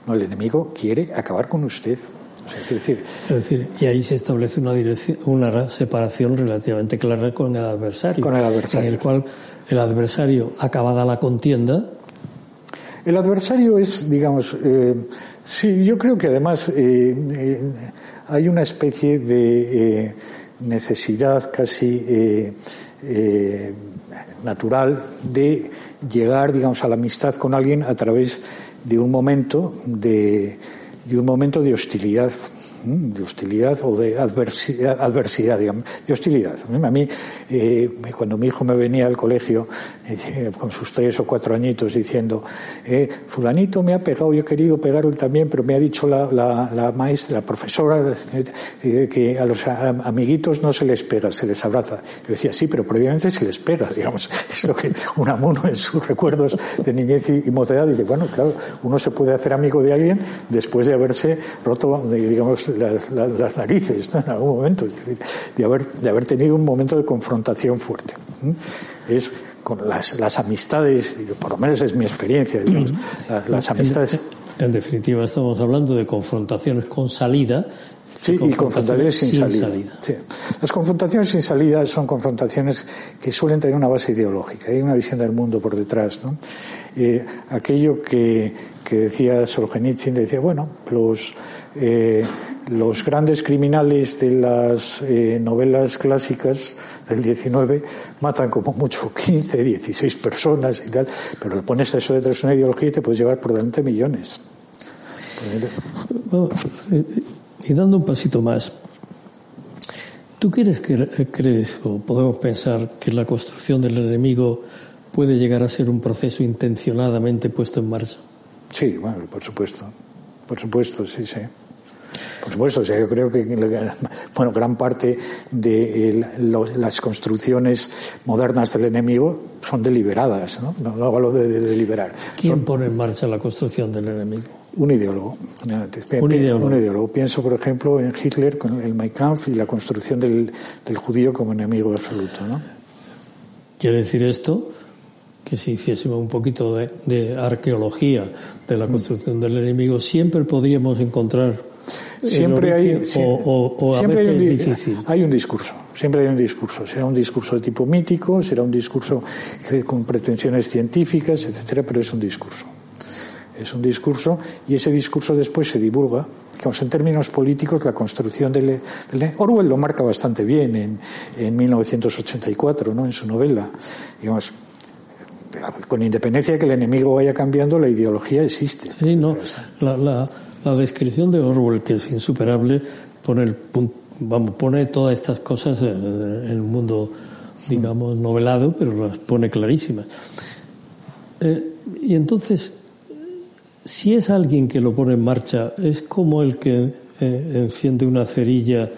No, el enemigo quiere acabar con usted decir, es decir, y ahí se establece una, dirección, una separación relativamente clara con el adversario. Con el adversario. En el cual el adversario, acabada la contienda. El adversario es, digamos, eh, sí, yo creo que además eh, eh, hay una especie de necesidad casi natural de llegar, digamos, a la amistad con alguien a través de un momento de un momento de hostilidad de hostilidad o de adversidad, digamos, de hostilidad. A mí, eh, cuando mi hijo me venía al colegio eh, con sus tres o cuatro añitos diciendo, eh, fulanito me ha pegado, yo he querido pegarlo también, pero me ha dicho la, maestra, la profesora, que a los amiguitos no se les pega, se les abraza. Yo decía, sí, pero previamente se les pega, digamos. Es lo que un amuno en sus recuerdos de niñez y, mocedad dice, bueno, claro, uno se puede hacer amigo de alguien después de haberse roto, digamos, las, narices en algún momento, es decir, de haber, de haber tenido un momento de confrontación fuerte. Es con las, las amistades, por lo menos es mi experiencia, las, amistades. En, definitiva, estamos hablando de confrontaciones con salida. Sí, y confrontaciones sin, salida. Las confrontaciones sin salida son confrontaciones que suelen tener una base ideológica, hay una visión del mundo por detrás. ¿no? Eh, aquello que, que decía Solzhenitsyn, decía, bueno, los, eh, los grandes criminales de las eh, novelas clásicas del 19 matan como mucho 15, 16 personas y tal, pero le pones eso detrás de una ideología y te puedes llevar por delante millones. y dando un pasito más, ¿tú crees, que, crees o podemos pensar que la construcción del enemigo puede llegar a ser un proceso intencionadamente puesto en marcha? Sí, bueno, por supuesto. Por supuesto, sí, sí. Por supuesto, o sea, yo creo que bueno, gran parte de las construcciones modernas del enemigo son deliberadas, ¿no? No, hablo de, deliberar. ¿Quién pone en marcha la construcción del enemigo? Un ideólogo. Un ideólogo. Un ideólogo. Pienso, por ejemplo, en Hitler con el Mein Kampf y la construcción del, del judío como enemigo absoluto, ¿no? Quiere decir esto que si hiciésemos un poquito de, arqueología de la construcción del enemigo, siempre podríamos encontrar siempre hay o, siempre hay un, difícil. hay un discurso siempre hay un discurso será un discurso de tipo mítico será un discurso con pretensiones científicas etcétera pero es un discurso es un discurso y ese discurso después se divulga digamos, en términos políticos, la construcción del, Orwell lo marca bastante bien en, en 1984, ¿no? en su novela. Digamos, con independencia de que el enemigo vaya cambiando, la ideología existe. Sí, no. La, la, la descripción de Orwell, que es insuperable, pone, el, vamos, pone todas estas cosas en, el mundo, digamos, novelado, pero las pone clarísimas. Eh, y entonces, si es alguien que lo pone en marcha, es como el que eh, enciende una cerilla,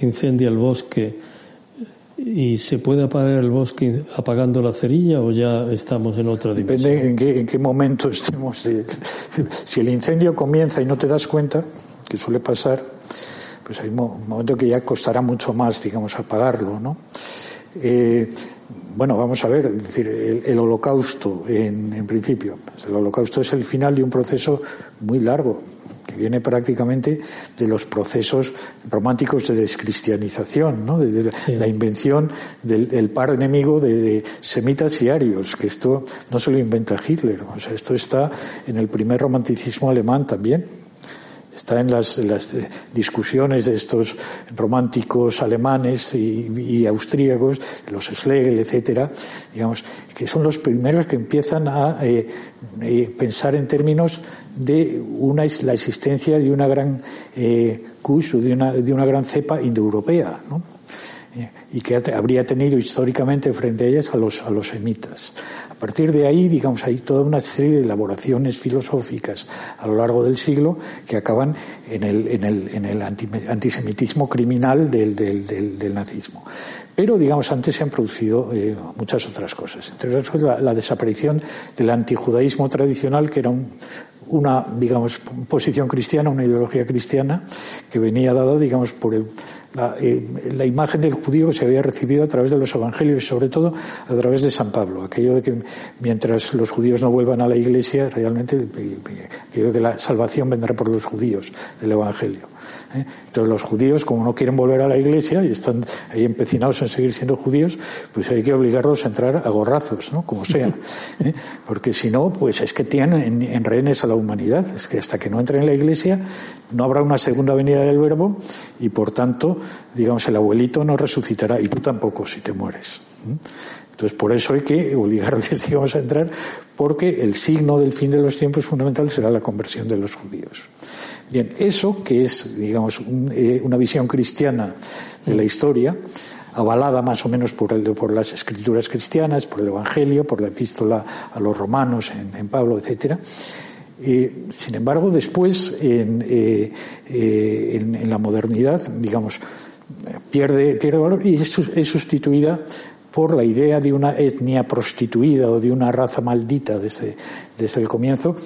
incendia el bosque y se puede apagar el bosque apagando la cerilla o ya estamos en otra dimensión. Depende en qué, en qué momento estemos. Si el incendio comienza y no te das cuenta, que suele pasar, pues hay un momento que ya costará mucho más, digamos, apagarlo, ¿no? Eh, bueno, vamos a ver, decir, el, holocausto, en, principio, pues el holocausto es el final de un proceso muy largo, viene prácticamente de los procesos románticos de descristianización, ¿no? de, la invención del, par enemigo de, semitas y arios, que esto no se lo inventa Hitler, o sea, esto está en el primer romanticismo alemán también. Está en las, discusiones de estos románticos alemanes y, austríacos, los Schlegel, etcétera, digamos, que son los primeros que empiezan a eh, eh, pensar en términos de una, la existencia de una gran eh, o de una, de una gran cepa indoeuropea, ¿no? Eh, y que habría tenido históricamente frente a ellas a los, a los semitas. A partir de ahí, digamos, hay toda una serie de elaboraciones filosóficas a lo largo del siglo que acaban en el, en el, en el antisemitismo criminal del, del, del, nazismo. Pero, digamos, antes se han producido eh, muchas otras cosas. Entre otras, la, la desaparición del antijudaísmo tradicional, que era un, una, digamos, posición cristiana, una ideología cristiana, que venía dada, digamos, por el, eh, la, imagen del judío que se había recibido a través de los evangelios y sobre todo a través de San Pablo. Aquello de que mientras los judíos no vuelvan a la iglesia, realmente eh, aquello de que la salvación vendrá por los judíos del evangelio. ¿Eh? Entonces los judíos, como no quieren volver a la iglesia y están ahí empecinados en seguir siendo judíos, pues hay que obligarlos a entrar a gorrazos, ¿no? Como sea. ¿eh? Porque si no, pues es que tienen en, rehenes a la humanidad. Es que hasta que no entren en la iglesia no habrá una segunda venida del verbo y por tanto, digamos, el abuelito no resucitará y tú tampoco si te mueres. ¿eh? Entonces, por eso hay que obligarles, digamos, a entrar, porque el signo del fin de los tiempos fundamental será la conversión de los judíos. Bien, eso que es, digamos, eh, una visión cristiana de la historia, avalada más o menos por, por, las escrituras cristianas, por el Evangelio, por la epístola a los romanos en, Pablo, etcétera. Eh, sin embargo, después, en, eh, en, la modernidad, digamos, pierde, pierde valor y es, es sustituida por la idea de una etnia prostituida o de una raza maldita desde, desde el comienzo,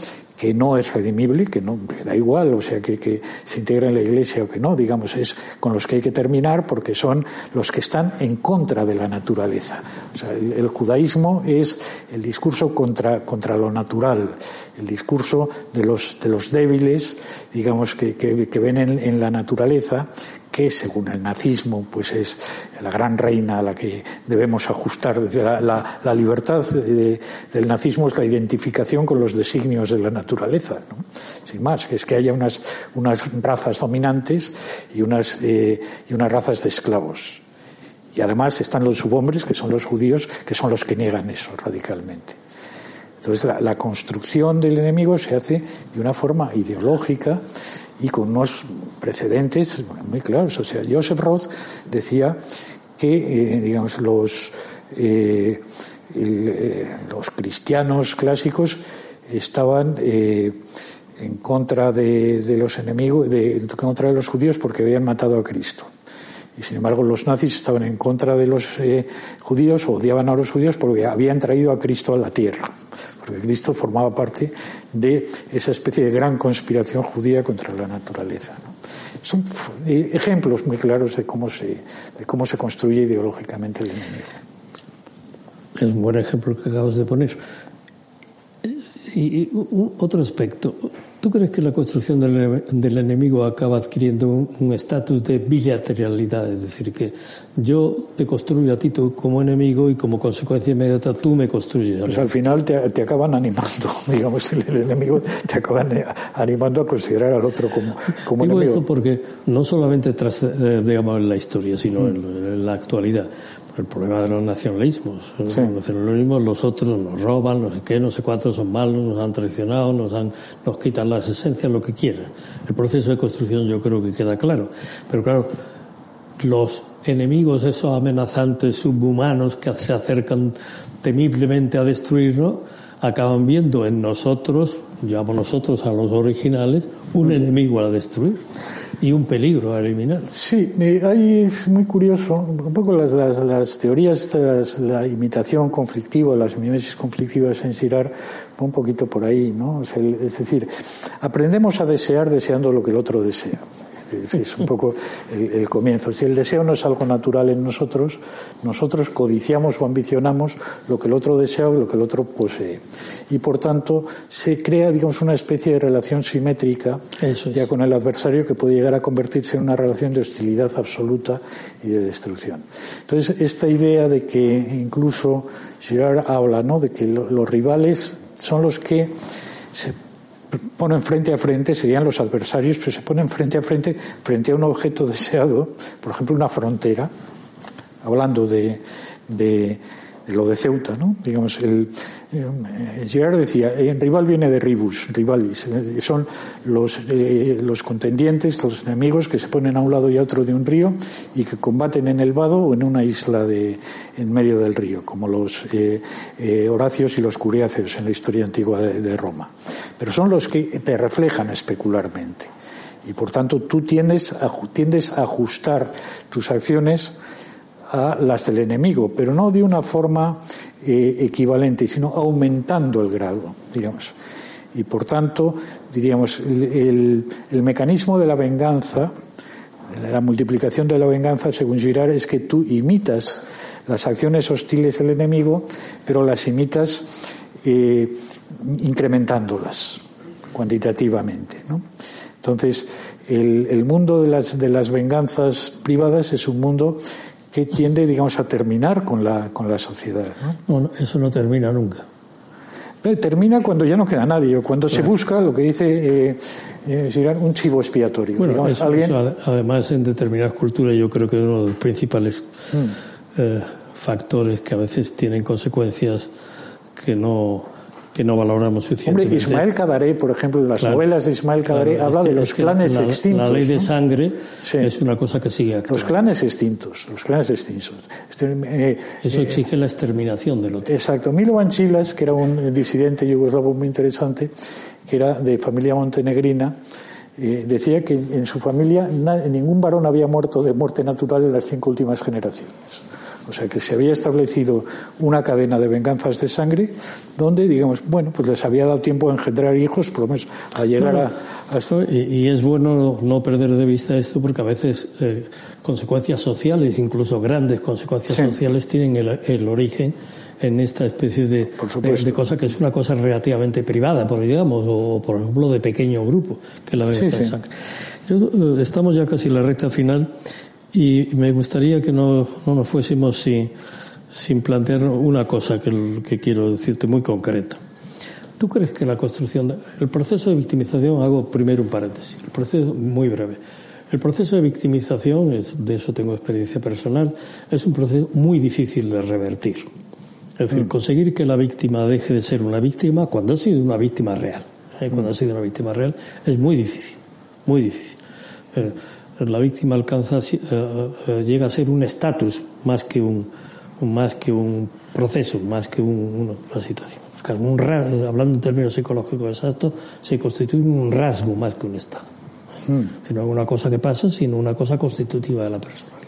que no es redimible, que no da igual, o sea, que, que, se integra en la Iglesia o que no, digamos, es con los que hay que terminar porque son los que están en contra de la naturaleza. O sea, el, judaísmo es el discurso contra, contra lo natural, el discurso de los, de los débiles, digamos, que, que, que ven en, en la naturaleza, que según el nazismo pues es la gran reina a la que debemos ajustar. La, la, libertad del nazismo es la identificación con los designios de la naturaleza ¿no? sin más que es que haya unas, unas razas dominantes y unas, eh, y unas razas de esclavos. Y además están los subhombres que son los judíos que son los que niegan eso radicalmente. Entonces la construcción del enemigo se hace de una forma ideológica y con unos precedentes muy claros. O sea, Joseph Roth decía que, eh, digamos, los, eh, eh, los cristianos clásicos estaban en contra de, los enemigos, de, en contra de los judíos porque habían matado a Cristo. Y sin embargo, los nazis estaban en contra de los judíos, odiaban a los judíos porque habían traído a Cristo a la tierra. Porque Cristo formaba parte de esa especie de gran conspiración judía contra la naturaleza. Son eh, ejemplos muy claros de cómo, se, de cómo se construye ideológicamente el enemigo. es un buen ejemplo que acabas de poner. Y, otro aspecto, ¿tú crees que la construcción del, enemigo acaba adquiriendo un estatus de bilateralidad? Es decir, que yo te construyo a ti como enemigo y como consecuencia inmediata tú me construyes. Pues al final te, acaban animando, digamos, el, enemigo te acaban eh, animando a considerar al otro como, como Digo enemigo. esto porque no solamente tras, eh, digamos, en la historia, sino en la actualidad el problema de los nacionalismos. Los nacionalismos, los otros nos roban, no sé qué, no sé cuántos son malos, nos han traicionado, nos, han, nos quitan las esencias, lo que quieran. El proceso de construcción yo creo que queda claro. Pero claro, los enemigos, esos amenazantes subhumanos que se acercan temiblemente a destruirnos, acaban viendo en nosotros, llamamos nosotros a los originales, un mm. enemigo a destruir y un peligro a eliminar. Sí, ahí es muy curioso, un poco las, las, teorías, la imitación conflictiva, las mimesis conflictivas en Sirar, un poquito por ahí, ¿no? es decir, aprendemos a desear deseando lo que el otro desea. Es un poco el, comienzo. Si el deseo no es algo natural en nosotros, nosotros codiciamos o ambicionamos lo que el otro desea o lo que el otro posee. Y por tanto se crea, digamos, una especie de relación simétrica ya con el adversario que puede llegar a convertirse en una relación de hostilidad absoluta y de destrucción. Entonces, esta idea de que incluso Girard habla, ¿no? De que los rivales son los que se ponen frente a frente, serían los adversarios, pero se ponen frente a frente frente a un objeto deseado, por ejemplo, una frontera, hablando de, de, lo de Ceuta, ¿no? Digamos, el, eh, decía, en rival viene de ribus, rivalis, eh, son los, eh, los contendientes, los enemigos que se ponen a un lado y a otro de un río y que combaten en el vado o en una isla de, en medio del río, como los Horacios y los Curiáceos en la historia antigua de, Roma. Pero son los que te reflejan especularmente. Y por tanto tú tiendes a, tiendes a ajustar tus acciones a las del enemigo, pero no de una forma eh, equivalente, sino aumentando el grado, digamos. Y por tanto, diríamos, el, mecanismo de la venganza, la multiplicación de la venganza, según Girard, es que tú imitas las acciones hostiles del enemigo, pero las imitas eh, incrementándolas cuantitativamente. ¿no? Entonces, el, el, mundo de las, de las venganzas privadas es un mundo que tiende, digamos, a terminar con la, con la sociedad. ¿no? eso no termina nunca. termina cuando ya no queda nadie, o cuando se busca lo que dice eh, eh un chivo expiatorio. Bueno, además, en determinadas culturas, yo creo que uno de los principales mm. eh, factores que a veces tienen consecuencias que no que no valoramos suficientemente. Hombre, Ismael Cadaré, por ejemplo, en las novelas de Ismael Cadaré habla de los clanes extintos. La ley de sangre es una cosa que sigue actuando. Los clanes extintos, los clanes extintos. Este, eh, Eso eh, exige la exterminación del otro. Exacto. Milo Banchilas, que era un disidente yugoslavo muy interesante, que era de familia montenegrina, eh, decía que en su familia ningún varón había muerto de muerte natural en las cinco últimas generaciones. O sea que se había establecido una cadena de venganzas de sangre donde, digamos, bueno, pues les había dado tiempo a engendrar hijos, por lo menos a llegar a, esto. Y, es bueno no perder de vista esto porque a veces eh, consecuencias sociales, incluso grandes consecuencias sociales, tienen el, origen en esta especie de, de, cosa que es una cosa relativamente privada, por digamos, o por ejemplo de pequeño grupo, que es la venganza de sangre. Eh, estamos ya casi en la recta final y me gustaría que no, no nos fuésemos sin, sin plantear una cosa que, que quiero decirte muy concreta. ¿Tú crees que la construcción, el proceso de victimización, hago primero un paréntesis, el proceso muy breve. El proceso de victimización, es, de eso tengo experiencia personal, es un proceso muy difícil de revertir. Es decir, mm. conseguir que la víctima deje de ser una víctima cuando ha sido una víctima real. ¿eh? Cuando ha sido una víctima real es muy difícil, muy difícil. Eh, la víctima alcanza, eh, eh, llega a ser un estatus más que un, más que un proceso, más que una situación. hablando en términos psicológicos exactos, se constituye un rasgo más que un estado. Hmm. No es una cosa que pasa, sino una cosa constitutiva de la personalidad.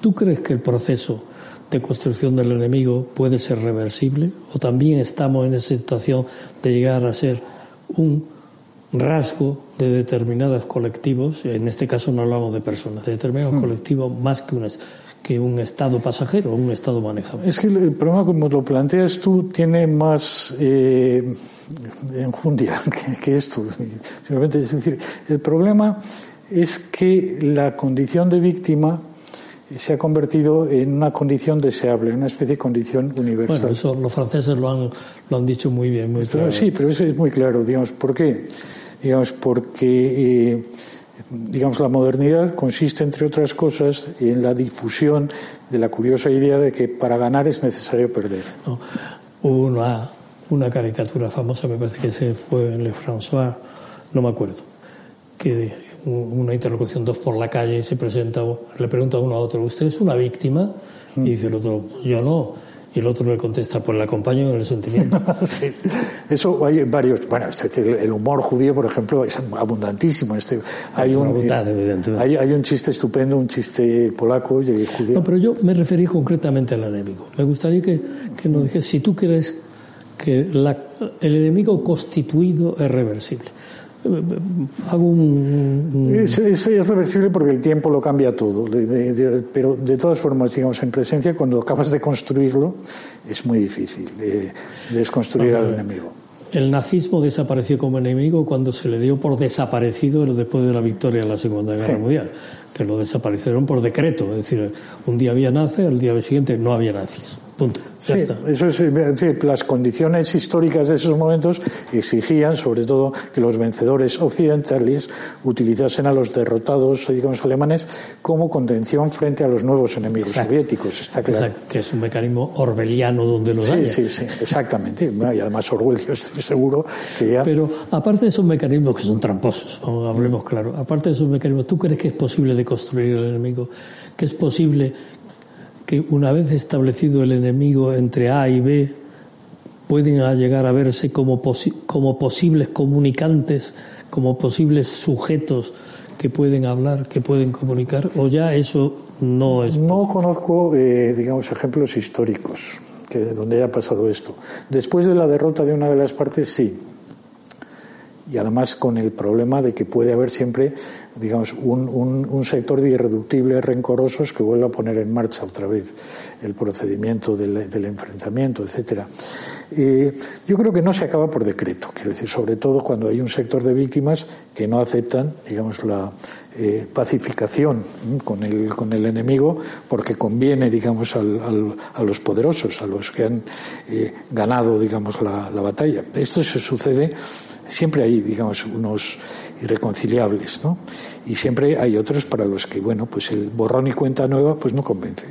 ¿Tú crees que el proceso de construcción del enemigo puede ser reversible? ¿O también estamos en esa situación de llegar a ser un rasgo de determinados colectivos, en este caso no hablamos de personas, de determinados mm. colectivos más que, que un estado pasajero, un estado manejable. Es que el problema, como lo planteas tú, tiene más eh, enjundia que, que esto. Simplemente, es decir, el problema es que la condición de víctima se ha convertido en una condición deseable, una especie de condición universal. Bueno, eso los franceses lo han, lo han dicho muy bien, muy claro. Sí, pero eso es muy claro, digamos, ¿por qué? Digamos, porque, eh, digamos, la modernidad consiste, entre otras cosas, en la difusión de la curiosa idea de que para ganar es necesario perder. No, hubo una, una caricatura famosa, me parece que se fue en Le François, no me acuerdo, que una interlocución dos por la calle y se presenta, le pregunta uno a otro, ¿usted es una víctima? Y dice el otro, yo no. Y el otro le contesta, pues le acompaño en el sentimiento. sí. Eso hay varios, bueno, el humor judío, por ejemplo, es abundantísimo. Este, hay, un, hay, hay, un chiste estupendo, un chiste polaco y judío. No, pero yo me referí concretamente al enemigo. Me gustaría que, que nos dijeras si tú crees que la, el enemigo constituido es reversible hago un... Es, es, reversible porque el tiempo lo cambia todo, pero de todas formas, digamos, en presencia, cuando acabas de construirlo, es muy difícil desconstruir al enemigo. El nazismo desapareció como enemigo cuando se le dio por desaparecido después de la victoria en la Segunda Guerra Mundial, que lo desaparecieron por decreto, es decir, un día había nazis, el día siguiente no había nazis. Punto. Sí, eso es, decir, las condiciones históricas de esos momentos exigían, sobre todo, que los vencedores occidentales utilizasen a los derrotados, digamos, alemanes como contención frente a los nuevos enemigos soviéticos. Está claro. Exacto. Que es un mecanismo orwelliano donde los sí, Sí, sí, exactamente. Y además Orwell, yo estoy seguro que ya. Pero aparte de esos mecanismos que son tramposos, hablemos claro, aparte de esos mecanismos, ¿tú crees que es posible de construir el enemigo? ¿Que es posible que una vez establecido el enemigo entre A y B, pueden llegar a verse como, como posibles comunicantes, como posibles sujetos que pueden hablar, que pueden comunicar, o ya eso no es. No conozco, eh, digamos, ejemplos históricos que donde haya pasado esto. Después de la derrota de una de las partes, sí, y además con el problema de que puede haber siempre, digamos, un, un, sector de irreductibles rencorosos que vuelva a poner en marcha otra vez el procedimiento del, enfrentamiento, etcétera. Eh, yo creo que no se acaba por decreto, quiero decir, sobre todo cuando hay un sector de víctimas que no aceptan, digamos, la eh, pacificación con el, con el enemigo porque conviene, digamos, al, al, a los poderosos, a los que han eh, ganado, digamos, la, la batalla. Esto se sucede siempre hay, digamos, unos irreconciliables, ¿no? Y siempre hay otros para los que, bueno, pues el borrón y cuenta nueva, pues no convence.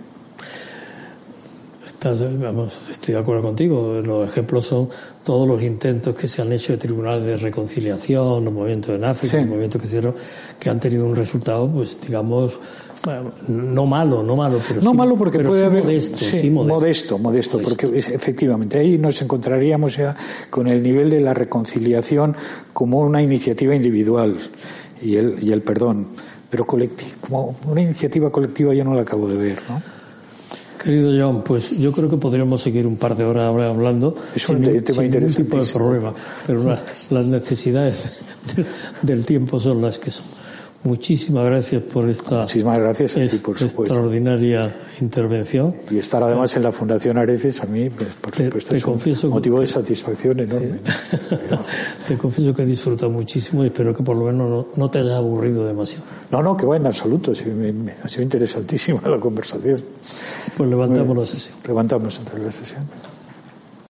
Estás, vamos, estoy de acuerdo contigo. Los ejemplos son todos los intentos que se han hecho de tribunales de reconciliación, los movimientos en África, los movimientos que hicieron, que han tenido un resultado, pues digamos, no malo, no malo, pero no sí, malo porque puede sí haber modesto, sí, modesto. modesto, modesto, porque es- efectivamente ahí nos encontraríamos ya con el nivel de la reconciliación como una iniciativa individual y el, y el perdón, pero colectivo, como una iniciativa colectiva yo no la acabo de ver, ¿no? Querido John, pues yo creo que podríamos seguir un par de horas ahora hablando Es sin, un tema sin ningún tipo de problema, pero la- las necesidades del, del tiempo son las que son. Muchísimas gracias por esta Muchísimas gracias a ti, es- por supuesto. extraordinaria intervención. Y estar además en la Fundación Areces a mí, pues, por Te- supuesto, te es un motivo de satisfacción enorme. ¿no? Te confieso que he disfrutado muchísimo y espero que por lo menos no, no te haya aburrido demasiado. No, no, que va en absoluto, sí, me- me- ha sido interesantísima la conversación. Pues levantamos la sesión. Levantamos entonces la sesión.